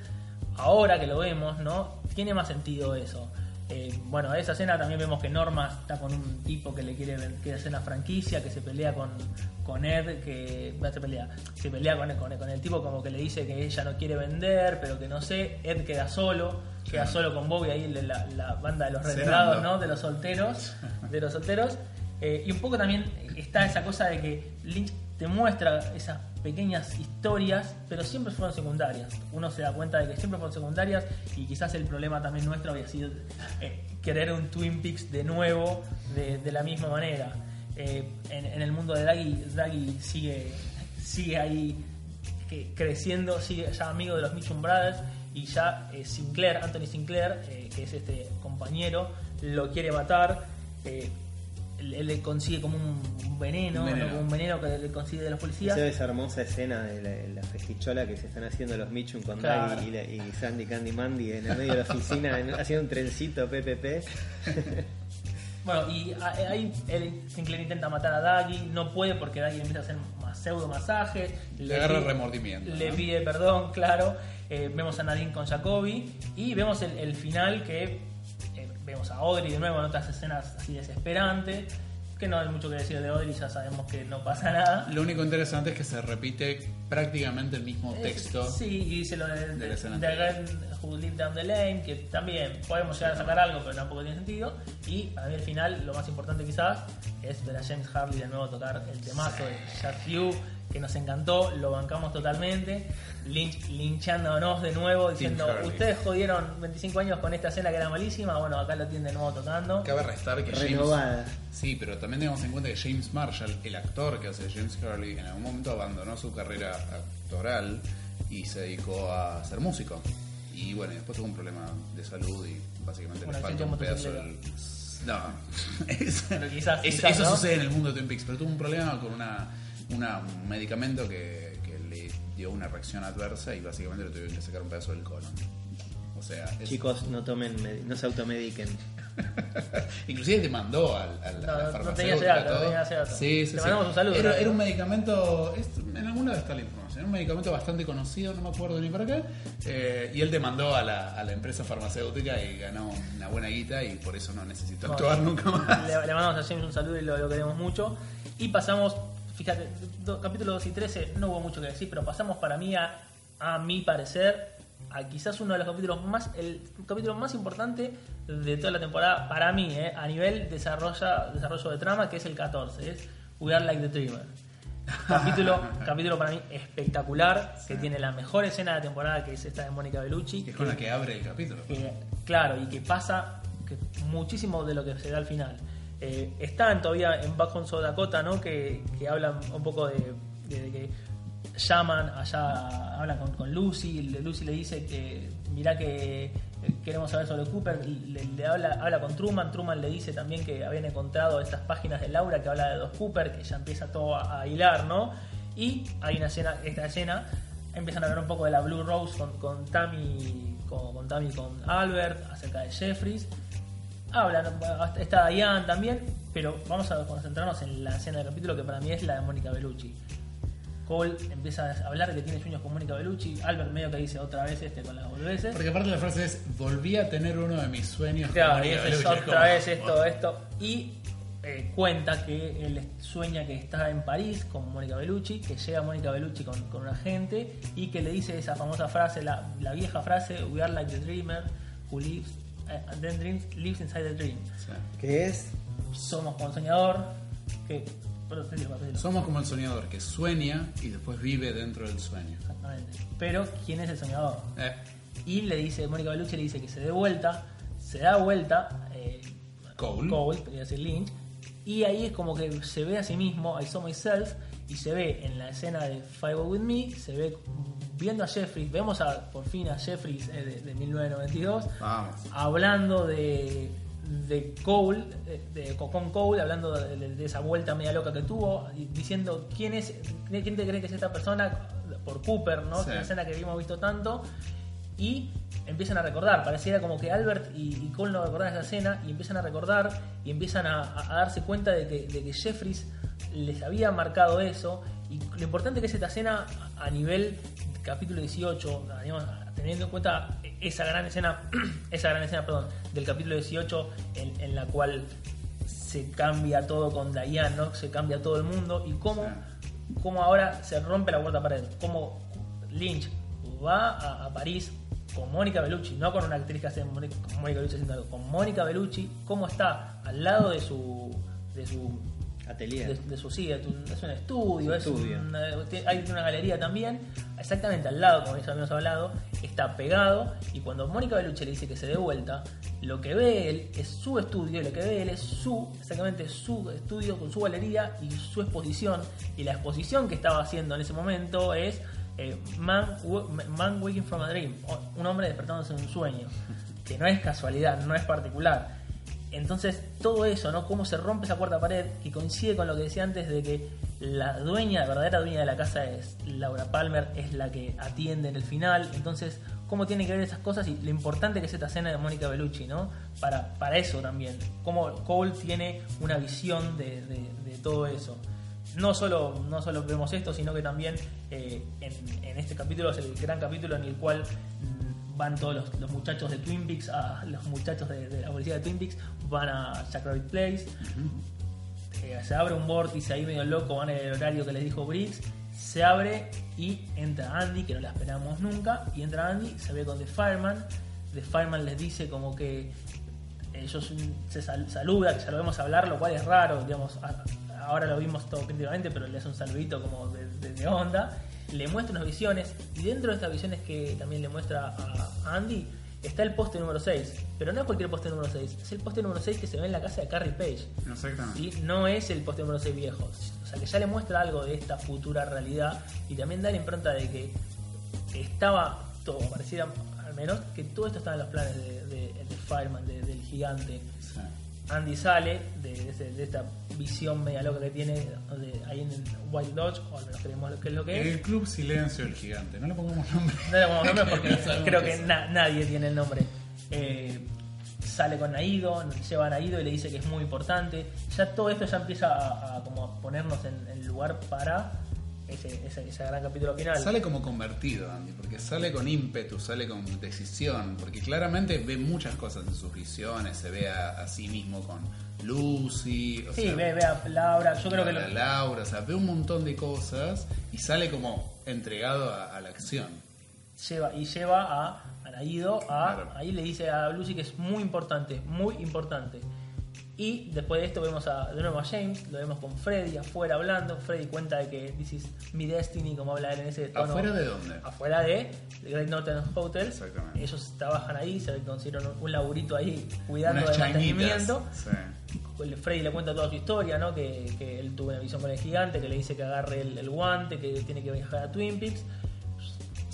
ahora que lo vemos, ¿no? Tiene más sentido eso. Eh, bueno, esa escena también vemos que Norma está con un tipo que le quiere, quiere hacer una franquicia, que se pelea con, con Ed, que se pelea, se pelea con, con, con el tipo como que le dice que ella no quiere vender, pero que no sé, Ed queda solo, queda solo con Bobby ahí la, la- la banda de los renegados, ¿no? De los <laughs> solteros, de los solteros. Eh, y un poco también está esa cosa de que Lynch te muestra esas pequeñas historias, pero siempre fueron secundarias. Uno se da cuenta de que siempre fueron secundarias y quizás el problema también nuestro había sido eh, querer un Twin Peaks de nuevo de, la misma manera. Eh, en, el mundo de Daggy, Daggy sigue, sigue ahí que- creciendo, sigue ya amigo de los Mitchum Brothers y ya eh, Sinclair, Anthony Sinclair, eh, que es este compañero, lo quiere matar. Eh, le consigue como un, veneno, Un veneno. ¿no? Como un veneno que le consigue de los Se policías. ve esa hermosa escena de la, la festichola que se están haciendo los Michun con Claro. Daggy y, la- y Sandy Candy Mandy en el medio de la oficina en- haciendo un trencito PPP. <laughs> Bueno, y a- ahí Sinclair intenta matar a Daggy, no puede porque Daggy le empieza a hacer más pseudo masajes. Le agarra pide- remordimiento, Le ¿no? pide perdón, claro. Eh, vemos a Nadine con Jacoby y vemos el, el final que eh, vemos a Audrey de nuevo en otras escenas así desesperantes. Que no hay mucho que decir de Audrey, ya sabemos que no pasa nada. Lo único interesante es que se repite prácticamente el mismo Es- texto. Sí, y dice lo de, de la de, escena de. Again Who Lived Down the Lane, que también podemos llegar a sacar algo, pero tampoco tiene sentido. Y a mí al final, lo más importante quizás, es ver a James Harley de nuevo tocar el temazo de Just You, que nos encantó, lo bancamos totalmente. Lynch, linchándonos de nuevo, diciendo, ustedes jodieron 25 años con esta escena que era malísima, bueno, acá lo tienen de nuevo tocando. Cabe restar que James, Renovada. Sí, pero también tengamos en cuenta que James Marshall, el actor que hace James Hurley, en algún momento abandonó su carrera actoral y se dedicó a ser músico. Y bueno, y después tuvo un problema de salud y básicamente le falta un pedazo del... No, <laughs> Es- Pero quizás- quizás, eso ¿no? sucede en el mundo de Twin Peaks, pero tuvo un problema con una, una- un medicamento que, que le dio una reacción adversa y básicamente le tuvieron que sacar un pedazo del colon. O sea, es- Chicos, no tomen, med- no se automediquen. <laughs> Inclusive te mandó al, al- No, a la no tenía ese dato, no tenía ese dato. Sí, sí, Te sí. mandamos un saludo, Era, era un medicamento, es- en algún lado está la información, era un medicamento bastante conocido, no me acuerdo ni para qué. eh, y él te mandó a la, a la empresa farmacéutica y ganó una buena guita y por eso no necesitó actuar nunca más. Le, le mandamos a James un saludo y lo, lo queremos mucho. Y pasamos, fíjate, do- capítulo 2 y 13 no hubo mucho que decir, pero pasamos para mí a, a mi parecer, a quizás uno de los capítulos más, el capítulo más importante de toda la temporada, para mí, eh, a nivel desarrolla, desarrollo de trama, que es el 14, es We Are Like the Dreamer. <laughs> Capítulo, capítulo para mí espectacular, que tiene la mejor escena de la temporada, que es esta de Mónica Bellucci. Que es con la que abre el capítulo. que, claro, y que pasa que muchísimo de lo que se da al final. Eh, están todavía en Back Home South Dakota, ¿no? Que, que hablan un poco de, que llaman allá, hablan con, con Lucy, Lucy le dice que mirá que eh, queremos saber sobre Cooper, le, habla, habla con Truman, Truman le dice también que habían encontrado estas páginas de Laura que habla de dos Cooper, que ya empieza todo a, a hilar, ¿no? Y hay una escena, esta escena, empiezan a hablar un poco de la Blue Rose con, con Tammy, con, con Tammy con Albert, acerca de Jeffries. Hablan, está Diane también, pero vamos a concentrarnos en la escena del capítulo que para mí es la de Mónica Bellucci. Cole empieza a hablar de que tiene sueños con Mónica Bellucci. Albert medio que dice otra vez este con las boludeces. Porque aparte la frase es, volví a tener uno de mis sueños. con Claro, y Mónica es Bellucci". otra vez esto, esto. Y eh, cuenta que él sueña que está en París con Mónica Bellucci, que llega Mónica Bellucci con, con un agente y que le dice esa famosa frase, la, la vieja frase, We are like the dreamer who lives, then dreams, lives inside the dream. Sí. ¿Qué es? Somos como el soñador, que... pero. Somos como el soñador que sueña y después vive dentro del sueño. Exactamente. Pero, ¿quién es el soñador? Eh, Y le dice, Mónica Bellucci le dice que se dé vuelta, se da vuelta, eh, Cole. Cole, quería decir Lynch, y ahí es como que se ve a sí mismo, I saw myself, y se ve en la escena de Five With Me, se ve viendo a Jeffries, vemos a, por fin a Jeffries eh, de, de 1992, Vamos. hablando de, de Cole, de, con Cole, hablando de, esa vuelta media loca que tuvo, y diciendo quién es, quién te cree que es esta persona por Cooper, ¿no? Sí. Una escena que hemos visto tanto. Y empiezan a recordar, pareciera como que Albert y, y Cole no recordaban esa escena y empiezan a recordar y empiezan a darse cuenta de que, de que Jeffries les había marcado eso y lo importante que es esta escena a nivel capítulo 18, digamos, teniendo en cuenta esa gran escena, <clears throat> esa gran escena, perdón, del capítulo 18 en, en la cual se cambia todo con Diane, ¿no? Se cambia todo el mundo y cómo, cómo ahora se rompe la cuarta pared, cómo Lynch va a, a París con Mónica Bellucci, no con una actriz que hace Mónica Bellucci haciendo algo, con Mónica Bellucci, cómo está al lado de su de su Atelier. de, de su sí, es un, es un estudio, es estudio. un- eh, hay una galería también, exactamente al lado, como ya habíamos hablado, está pegado y cuando Mónica Bellucci le dice que se dé vuelta, lo que ve él es su estudio, y lo que ve él es su, exactamente su estudio con su galería y su exposición, y la exposición que estaba haciendo en ese momento es eh, Man, Man Waking from a Dream, un hombre despertándose de un sueño, que no es casualidad, no es particular. Entonces, todo eso, ¿no? Cómo se rompe esa cuarta pared, que coincide con lo que decía antes de que la dueña, la verdadera dueña de la casa es Laura Palmer, es la que atiende en el final. Entonces, cómo tienen que ver esas cosas y lo importante que es esta escena de Mónica Bellucci, ¿no? Para, para eso también. Cómo Cole tiene una visión de, todo eso. No solo, no solo vemos esto, sino que también eh, en, este capítulo es el gran capítulo en el cual van todos los, los muchachos de Twin Peaks, a, los muchachos de, de la policía de Twin Peaks, van a Jack Rabbit Place, eh, se abre un vórtice ahí medio loco, van en el horario que les dijo Briggs, se abre y entra Andy, que no la esperamos nunca, y entra Andy, se ve con The Fireman, The Fireman les dice como que ellos se sal- saluda, que ya lo vemos hablar, lo cual es raro, digamos, a- ahora lo vimos todo primitivamente, pero le hace un saludito como de, de- de onda, le muestra unas visiones, y dentro de estas visiones que también le muestra a Andy, está el poste número 6, pero no es cualquier poste número 6, es el poste número 6 que se ve en la casa de Carrie Page. Exactamente. ¿sí? No es el poste número 6 viejo. O sea que ya le muestra algo de esta futura realidad y también da la impronta de que estaba todo, pareciera al menos, que todo esto estaba en los planes de, de, de Fireman, de- del gigante. Andy sale de, de ese- de esta visión media loca que tiene de- ahí en el White Lodge, o al menos creemos que es lo que es. El Club Silencio del Gigante. No le pongamos nombre. No le pongamos nombre porque <laughs> No creo que na- nadie tiene el nombre. Eh, sale con Naido, lleva a Naido y le dice que es muy importante. Ya todo esto ya empieza a, a como a ponernos en, en lugar para ese, ese, ese gran capítulo final. Sale como convertido, Andy, porque sale con ímpetu, sale con decisión, porque claramente ve muchas cosas en sus visiones, se ve a, a sí mismo con Lucy, o sí, sea, ve, ve a Laura, yo creo que lo- Laura, o sea, ve un montón de cosas y sale como entregado a, a la acción. lleva y lleva a, a Naido a Claro. ahí le dice a Lucy que es muy importante, muy importante. Y después de esto vemos a, de nuevo a James, lo vemos con Freddy afuera hablando. Freddy cuenta de que this is my destiny, como habla él en ese tono. ¿Afuera de dónde? Afuera de The Great Northern Hotel. Exactamente. Ellos trabajan ahí, se consiguieron un laburito ahí cuidando Unas del mantenimiento. Sí. Freddy le cuenta toda su historia, ¿no? Que, que él tuvo una visión con el gigante, que le dice que agarre el, el guante, que tiene que viajar a Twin Peaks.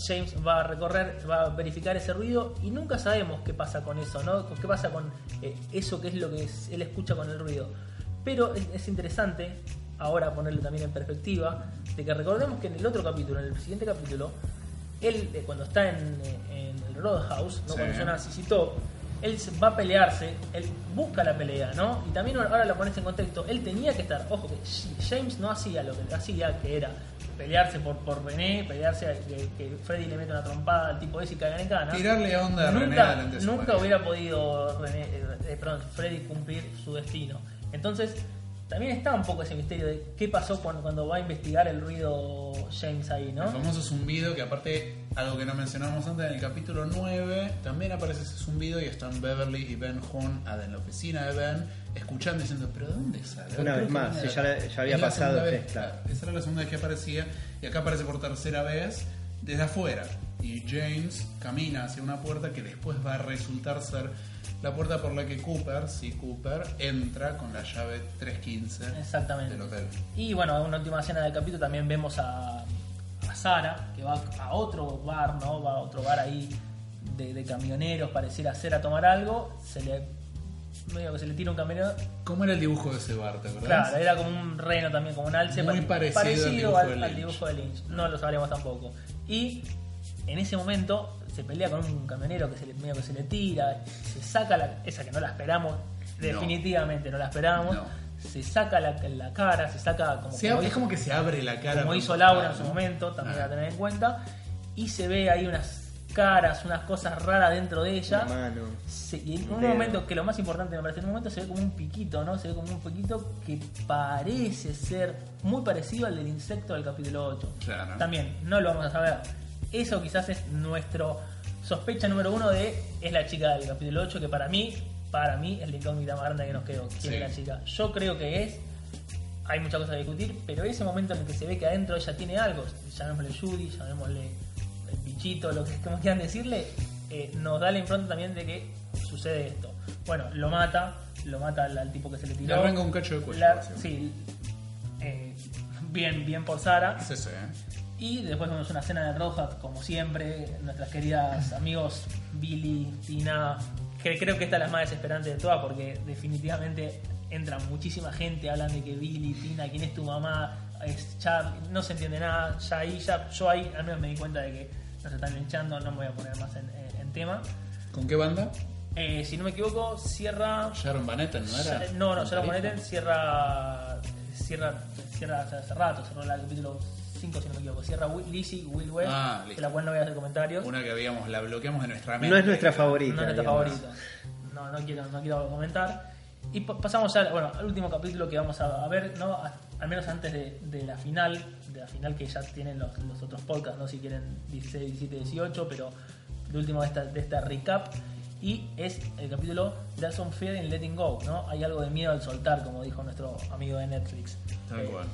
James va a recorrer, va a verificar ese ruido y nunca sabemos qué pasa con eso, ¿no? ¿Qué pasa con eh, eso que es lo que es- él escucha con el ruido? Pero es, es interesante ahora ponerlo también en perspectiva de que recordemos que en el otro capítulo, en el siguiente capítulo, él eh, cuando está en, eh, en el Roadhouse, ¿no? Sí. cuando suena CC Top, él va a pelearse, él busca la pelea, ¿no? Y también ahora lo pones en contexto, él tenía que estar, ojo, que James no hacía lo que hacía, que era pelearse por, por René, pelearse a que, que Freddy le mete una trompada al tipo ese y caigan en cana. Tirarle onda a René nunca, hubiera podido René, eh, perdón, Freddy cumplir su destino. Entonces, también está un poco ese misterio de qué pasó cuando, cuando va a investigar el ruido James ahí, ¿no? El famoso zumbido que aparte, algo que no mencionamos antes, en el capítulo 9 también aparece ese zumbido y están Beverly y Ben Horn en la oficina de Ben escuchando y diciendo, pero ¿de dónde sale? Una vez más, ya la- acá". ya había pasado, vez, claro. Esa era la segunda vez que aparecía y acá aparece por tercera vez desde afuera. Y James camina hacia una puerta que después va a resultar ser la puerta por la que Cooper, sí Cooper, entra con la llave 315 Exactamente. del hotel. Y bueno, en una última escena del capítulo también vemos a, a Sara, que va a otro bar, ¿no? Va a otro bar ahí de, de camioneros, pareciera ser a tomar algo. Se le. medio que se le tira un camionero. ¿Cómo era el dibujo de ese bar, te acordás? Claro, era como un reno también, como un alce. Muy pare- parecido al dibujo al, dibujo de Lynch. No lo sabremos tampoco. Y en ese momento se pelea con un camionero que se le, medio que se le tira, se saca la, esa que no la esperamos, definitivamente no, la esperamos. No. Se saca la, la cara, se saca como, Se como abre- es hizo- como que se abre la cara. como hizo Laura en su ¿no? momento, también Ah. a tener en cuenta. Y se ve ahí unas caras, unas cosas raras dentro de ella. Mano. Se- y en un dedo. momento, que lo más importante me parece, en un momento se ve como un piquito, ¿no? Se ve como un piquito que parece ser muy parecido al del insecto del capítulo 8. Claro. También, no lo vamos a saber. Eso quizás es nuestro sospecha número uno de es la chica del capítulo 8, que para mí, para mí es la incógnita más grande que nos quedó. ¿Quién Sí. es la chica? Yo creo que es. Hay muchas cosas que discutir, pero ese momento en el que se ve que adentro ella tiene algo, llamémosle Judy, llamémosle el bichito, lo que como quieran decirle, eh, nos da la impronta también de que sucede esto. Bueno, lo mata, lo mata al, al tipo que se le tiró. Le arranca un cacho de cuello, La- sí, eh, bien, bien por Sara. Es ese, ¿eh? Y después vemos una cena de Rojas, como siempre, nuestras queridas amigos Billy, Tina, que creo que esta es la más desesperante de todas porque definitivamente entra muchísima gente, hablan de que Billy, Tina, quién es tu mamá, es Charlie, no se entiende nada, ya ahí, ya, yo ahí al menos me di cuenta de que nos están linchando, no me voy a poner más en, tema. ¿Con qué banda? Eh, si no me equivoco, cierra... Sharon Van Etten, ¿no era? No, no, Sharon Van. Etten cierra, cierra, cierra hace rato, cerró el capítulo 5 si no me equivoco, cierra Lizzie, Will West, Ah, de la cual no voy a hacer comentarios. Una que habíamos, la bloqueamos de nuestra mente. No es nuestra favorita. No es nuestra digamos. favorita. No, no quiero, no quiero comentar. Y pa- pasamos al, bueno, al último capítulo que vamos a, ver, ¿no? Al menos antes de, de la final, de la final que ya tienen los, los otros podcasts, ¿no? Si quieren 16, 17, 18, pero el último de esta, de esta recap. Y es el capítulo There's some fear in letting go, ¿no? Hay algo de miedo al soltar, como dijo nuestro amigo de Netflix. Tal Eh, cual.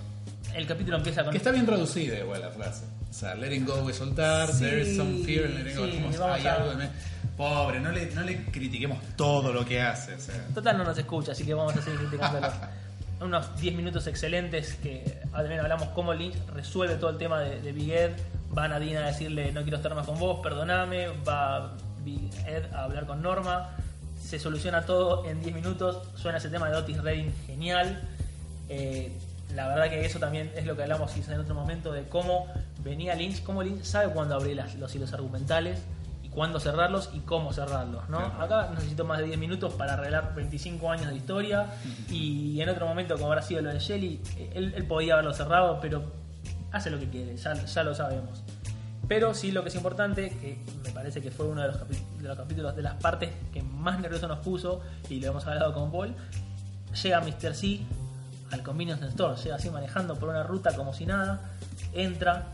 El capítulo empieza con... Que está bien traducida igual la frase. O sea, letting go es soltar, Sí, there is some fear in letting go. sí, como, vamos hay a- algo de... me- Pobre, no le, no le critiquemos todo lo que hace. O sea. Total no nos escucha, así que vamos a seguir criticándolo. Unos 10 minutos excelentes que también hablamos cómo Lynch resuelve todo el tema de, de Big Ed. Va a Nadine a decirle no quiero estar más con vos, perdoname. Va Big Ed a hablar con Norma. Se soluciona todo en 10 minutos. Suena ese tema de Otis Redding genial. Eh, la verdad que eso también es lo que hablamos quizás en otro momento de cómo venía Lynch, cómo Lynch sabe cuándo abrir las- los hilos argumentales y cuándo cerrarlos y cómo cerrarlos, ¿no? Claro. Acá necesito más de 10 minutos para arreglar 25 años de historia y en otro momento, como habrá sido lo de Shelly, eh, él, él podía haberlo cerrado, pero hace lo que quiere, ya, ya lo sabemos. Pero sí lo que es importante, que me parece que fue uno de los, de los capítulos, de las partes que más nervioso nos puso, y lo hemos hablado con Paul, llega Mr. C al convenience store, llega así manejando por una ruta como si nada, entra,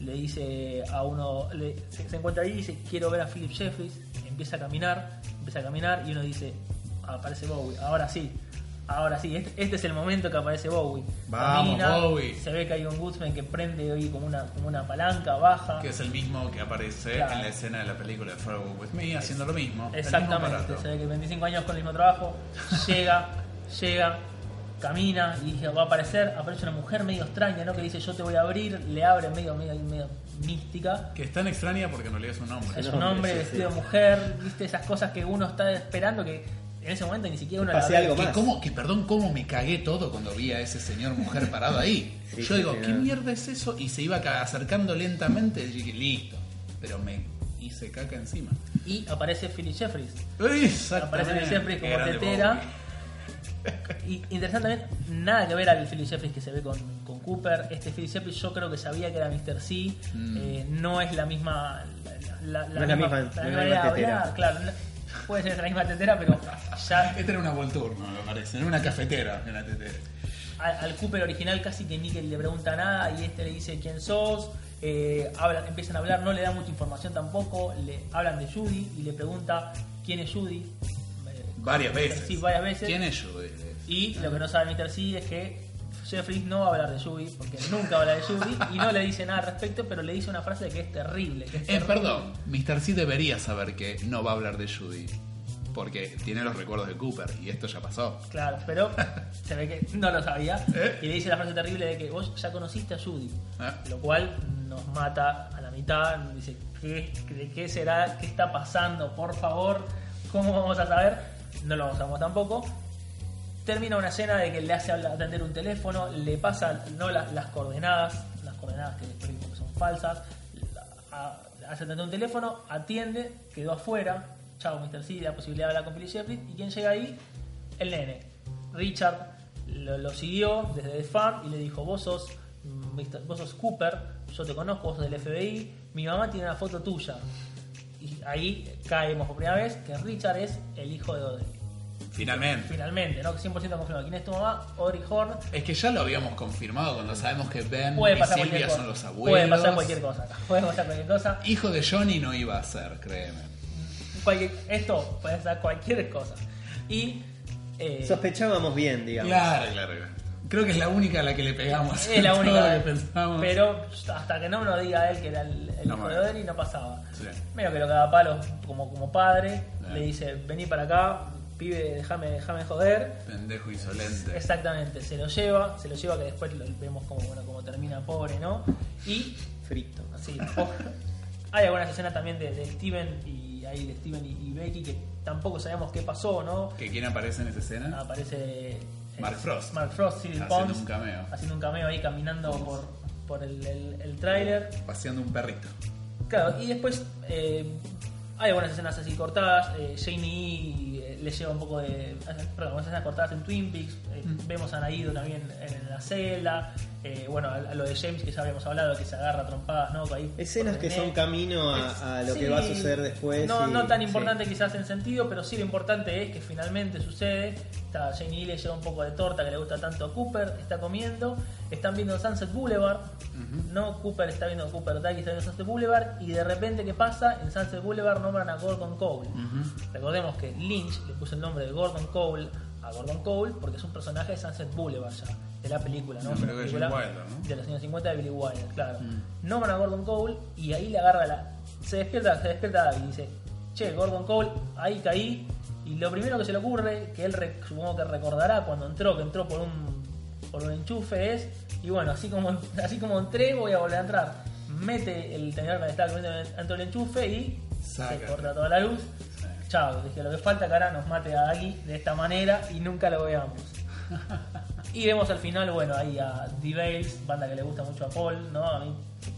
le dice a uno, le- se, se encuentra ahí y dice, quiero ver a Philip Jeffries, empieza a caminar, empieza a caminar y uno dice, aparece Bowie, ahora sí, ahora sí, este, este es el momento que aparece Bowie. Vamos, Bowie. Se ve que hay un Goodsman que prende hoy como una, como una palanca, baja. Que es el mismo que aparece Claro. en la escena de la película de Far Away With Me, haciendo lo mismo. Exactamente, se ve que 25 años con el mismo trabajo, llega, <laughs> llega, camina y dije, va a aparecer, aparece una mujer medio extraña, ¿no? Que dice yo te voy a abrir, le abre medio, medio, medio mística. Que es tan extraña porque no lees su nombre. Es El un nombre, hombre sí, vestido sí. de mujer, viste esas cosas que uno está esperando que en ese momento ni siquiera uno la Pase ve. algo Que, más. cómo, que perdón, cómo me cagué todo cuando vi a ese señor mujer parado ahí. <laughs> Sí, Yo sí, digo, sí, ¿qué no. mierda es eso? Y se iba ca- acercando lentamente y dije, listo. Pero me hice caca encima. Y aparece Philip Jeffries. Exactamente. Aparece Philip Jeffries como tetera. Y interesantemente, nada que ver al Philip Jeffries que se ve con, con Cooper. Este Philip Jeffries yo creo que sabía que era Mr. C. Mm. Eh, no es la misma. La, No es la misma- no es la misma manera de tetera. hablar, Claro, no- puede ser la misma tetera, pero ya Este era una Volturno, me parece. Era una cafetera en la tetera. al, al Cooper original casi que Nickel le pregunta nada y este le dice quién sos. eh, hablan- empiezan a hablar, no le da mucha información tampoco. Le hablan de Judy y le pregunta quién es Judy. Varias veces. Sí, varias veces. ¿Quién es Judy? Y lo que no sabe Mr. C es que Jeffries no va a hablar de Judy, porque nunca habla de Judy, y no le dice nada al respecto, pero le dice una frase que es terrible. Que es Eh, terrible. perdón, Mr. C debería saber que no va a hablar de Judy. Porque tiene los recuerdos de Cooper y esto ya pasó. Claro, pero <laughs> se ve que no lo sabía. ¿Eh? Y le dice la frase terrible de que vos ya conociste a Judy. Ah. Lo cual nos mata a la mitad. Dice, ¿qué, ¿de qué será? ¿Qué está pasando? Por favor, ¿cómo vamos a saber? No lo sabemos tampoco. Termina una escena de que le hace atender un teléfono, le pasa no la- las coordenadas, las coordenadas que son falsas, hace atender un teléfono, atiende, quedó afuera, chao Mr. C, la posibilidad de hablar con Billy Jeffries, y quien llega ahí, el nene. Richard lo, siguió desde The Farm y le dijo, vos sos, Mr. vos sos Cooper, yo te conozco, vos sos del FBI, mi mamá tiene una foto tuya. Y ahí caemos por primera vez que Richard es el hijo de Audrey. Finalmente. Finalmente, ¿no? 100% confirmado. ¿Quién es tu mamá? Audrey Horn. Es que ya lo habíamos confirmado cuando sabemos que Ben Puede y pasar Silvia cualquier cosa. son los abuelos. Puede pasar cualquier cosa. acá. Puede pasar cualquier cosa. Hijo de Johnny no iba a ser, créeme. Cualquier- esto puede ser cualquier cosa. Y. eh, Sospechábamos bien, digamos. Claro, claro. Creo que es la única a la que le pegamos. es la <laughs> todo única. lo que pensamos. Pero hasta que no me lo diga él que era el, el No hijo de Audrey, no pasaba. Sí. Medio que lo caga a palo como, como padre. Le dice: Vení para acá, pibe, déjame déjame joder. Pendejo insolente. Exactamente, se lo lleva, se lo lleva que después lo- vemos como, bueno, como termina pobre, ¿no? Y Frito. Sí, o- hay algunas escenas también de, de Steven y ahí de Steven y, y Becky, que tampoco sabemos qué pasó, ¿no? ¿Que quién aparece en esa escena? Aparece Mark Frost. Mark Frost, Cyril Haciendo Pons, un cameo. haciendo un cameo ahí caminando por, por el, el, el tráiler. Paseando un perrito. Claro, y después eh, hay algunas escenas así cortadas. Eh, Jamie eh, le lleva un poco de. Perdón, algunas escenas cortadas en Twin Peaks. eh, Vemos a Naido también en, la celda. Eh, bueno, a, a lo de James que ya habíamos hablado, que se agarra trompadas, ¿no? Ahí, Escenas que son camino a, a lo Sí, que va a suceder después. No, y- no tan sí. importante quizás en sentido, pero sí lo importante es que finalmente sucede. Está Jane Lee le lleva un poco de torta que le gusta tanto a Cooper, está comiendo, están viendo Sunset Boulevard, no Cooper está viendo Cooper Dyke está viendo Sunset Boulevard y de repente ¿qué pasa? En Sunset Boulevard nombran a Gordon Cole. Recordemos que Lynch le puso el nombre de Gordon Cole a Gordon Cole porque es un personaje de Sunset Boulevard ya, de la película, ¿no? De película Jim Wilder, ¿no? de los años 50 de Billy Wilder, claro. Nombran a Gordon Cole y ahí le agarra la. Se despierta, se despierta y dice, che, Gordon Cole, ahí caí. Y lo primero que se le ocurre, que él re- supongo que recordará cuando entró, que entró por un por un enchufe es, y bueno, así como <laughs> así como entré, voy a volver a entrar. Mete el tenedor que estaba comiendo dentro del enchufe y se corta toda la luz. Chao, dije, lo que falta que ahora nos mate a Agui de esta manera y nunca lo veamos. <laughs> Y vemos al final, bueno, ahí a The Bales, banda que le gusta mucho a Paul, ¿no? A mí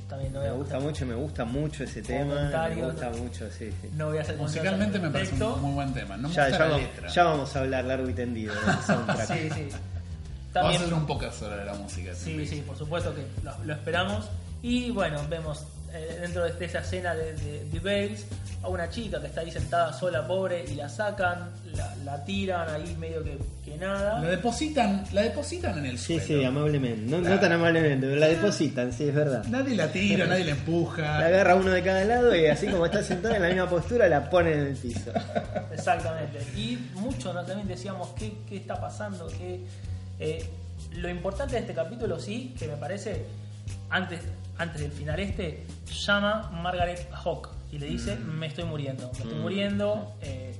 también no voy Me a gusta mucho, me gusta mucho ese tema. Me gusta mucho, sí, sí. No voy a hacer Musicalmente me parece un muy buen tema. No me Ya, gusta ya, la vamos, letra. ya vamos a hablar largo y tendido del. <laughs> Sí, sí. Vamos a También, hacer un podcast sobre la música. sí, sí, por supuesto que lo, lo esperamos. Y bueno, vemos eh, dentro de esa escena de, de, The Bales a una chica que está ahí sentada sola, pobre, y la sacan, la, la tiran ahí medio que, que nada. La depositan, la depositan en el Sí, suelo. sí, amablemente. No, tan amablemente, pero la depositan, sí, es verdad. Nadie la tira, nadie la empuja. La agarra uno de cada lado y así como está sentada en la misma postura la pone en el piso. Exactamente. Y mucho ¿no? también decíamos qué, qué está pasando, qué, eh, lo importante de este capítulo sí, que me parece, antes, antes del final este, llama Margaret a Hawk y le dice, me estoy muriendo, me estoy muriendo. Eh,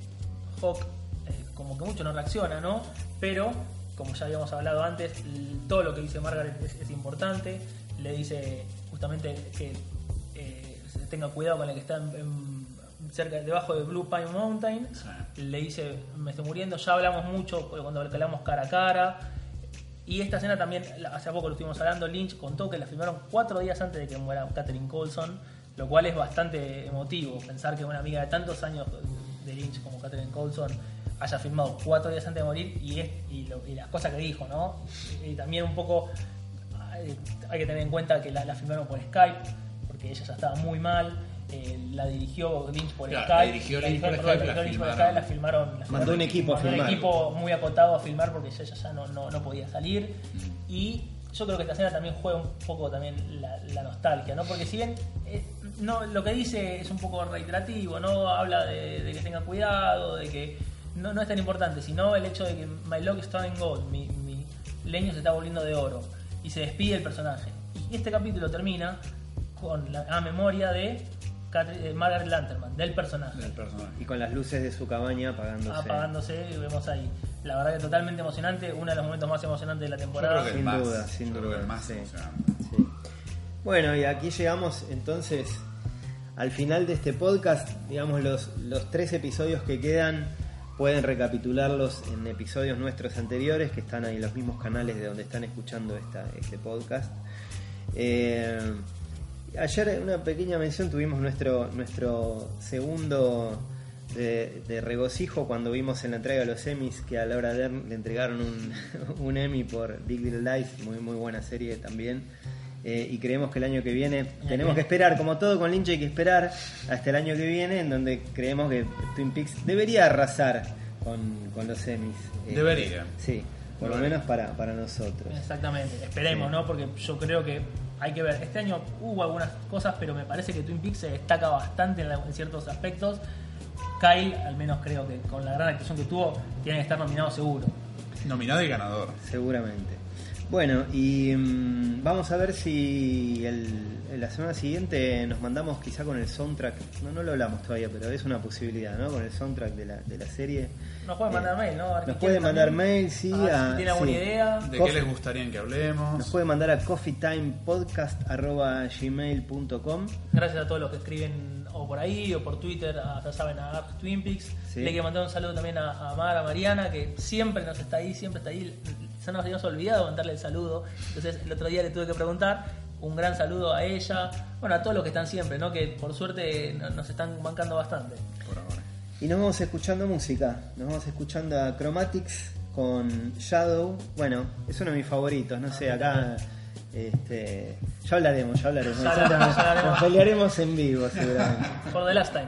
Hawk eh, como que mucho no reacciona, ¿no? Pero, como ya habíamos hablado antes, todo lo que dice Margaret es, es importante. Le dice justamente que eh, se tenga cuidado con el que está en- en- cerca, debajo de Blue Pine Mountain. Sí. Le dice, me estoy muriendo. Ya hablamos mucho cuando hablamos cara a cara. Y esta escena también, hace poco lo estuvimos hablando, Lynch contó que la filmaron cuatro días antes de que muera Catherine Colson, lo cual es bastante emotivo. Pensar que una amiga de tantos años de Lynch como Catherine Colson haya filmado cuatro días antes de morir y, es, y, las cosas que dijo, ¿no? Y, también un poco hay, hay que tener en cuenta que la, la filmaron por Skype, porque ella ya estaba muy mal. Eh, la dirigió Lynch por Claro, Skype. la dirigió Lynch por Skype, la filmaron. Skype, la filmaron. la Mandó un equipo a mandó un filmar. equipo muy acotado a filmar porque ella ya no, no, no podía salir. Y yo creo que esta escena también juega un poco también la, la nostalgia, ¿no? Porque si bien eh, no, lo que dice es un poco reiterativo, ¿no? Habla de, de que tenga cuidado, de que no, no es tan importante, sino el hecho de que My Log is turning gold, mi, mi leño se está volviendo de oro. Y se despide el personaje. Y este capítulo termina con la a memoria de Eh, Margaret Lanterman, del personaje Del personaje. Y con las luces de su cabaña apagándose. apagándose y vemos ahí. La verdad que totalmente emocionante, uno de los momentos más emocionantes de la temporada. Sin más, duda, sin yo creo duda, que el más sí. emocionante. Sí. Bueno, y aquí llegamos entonces al final de este podcast. Digamos, los, los tres episodios que quedan pueden recapitularlos en episodios nuestros anteriores, que están ahí en los mismos canales de donde están escuchando esta, este podcast. Eh, ayer, una pequeña mención, tuvimos nuestro, nuestro segundo de, de regocijo cuando vimos en la entrega de los Emmys que a Laura Dern le entregaron un, <laughs> un Emmy por Big Little Lies, muy, muy buena serie también. Eh, y creemos que el año que viene tenemos que esperar, como todo con Lynch hay que esperar hasta el año que viene, en donde creemos que Twin Peaks debería arrasar con, con los Emmys. Eh, Debería. Sí, por lo menos para, para nosotros. Exactamente, esperemos, Sí. ¿no? Porque yo creo que hay que ver. Este año hubo algunas cosas, pero me parece que Twin Peaks se destaca bastante en, la- en ciertos aspectos. Kyle, al menos creo que con la gran actuación que tuvo, tiene que estar nominado seguro. Nominado y ganador. Seguramente. Bueno, y mm, vamos a ver si el, la semana siguiente nos mandamos quizá con el soundtrack. No, no lo hablamos todavía, pero es una posibilidad, ¿no? Con el soundtrack de la, de la serie. Nos pueden mandar Eh, mail, ¿no? A Nos pueden mandar también. mail, sí. A ver a- si tienen alguna sí. idea. ¿De Coffee. qué les gustaría que hablemos? Nos pueden mandar a coffeetimepodcast.gmail.com Gracias a todos los que escriben o por ahí o por Twitter, a, ya saben, a Arch Twin Peaks. Sí. Le quiero mandar un saludo también a, a Mara, Mariana, que siempre nos está ahí, siempre está ahí. Ya nos habíamos olvidado de mandarle el saludo. Entonces el otro día le tuve que preguntar. Un gran saludo a ella, bueno, a todos los que están siempre, ¿no? Que por suerte no- nos están bancando bastante. Por ahora. Y nos vamos escuchando música. Nos vamos escuchando a Chromatics con Shadow. Bueno, es uno de mis favoritos. No sé, acá. Este, ya hablaremos, ya hablaremos. Ya hablaremos, ya hablaremos. Nos pelearemos en vivo, seguramente. For the last time.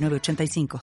906985.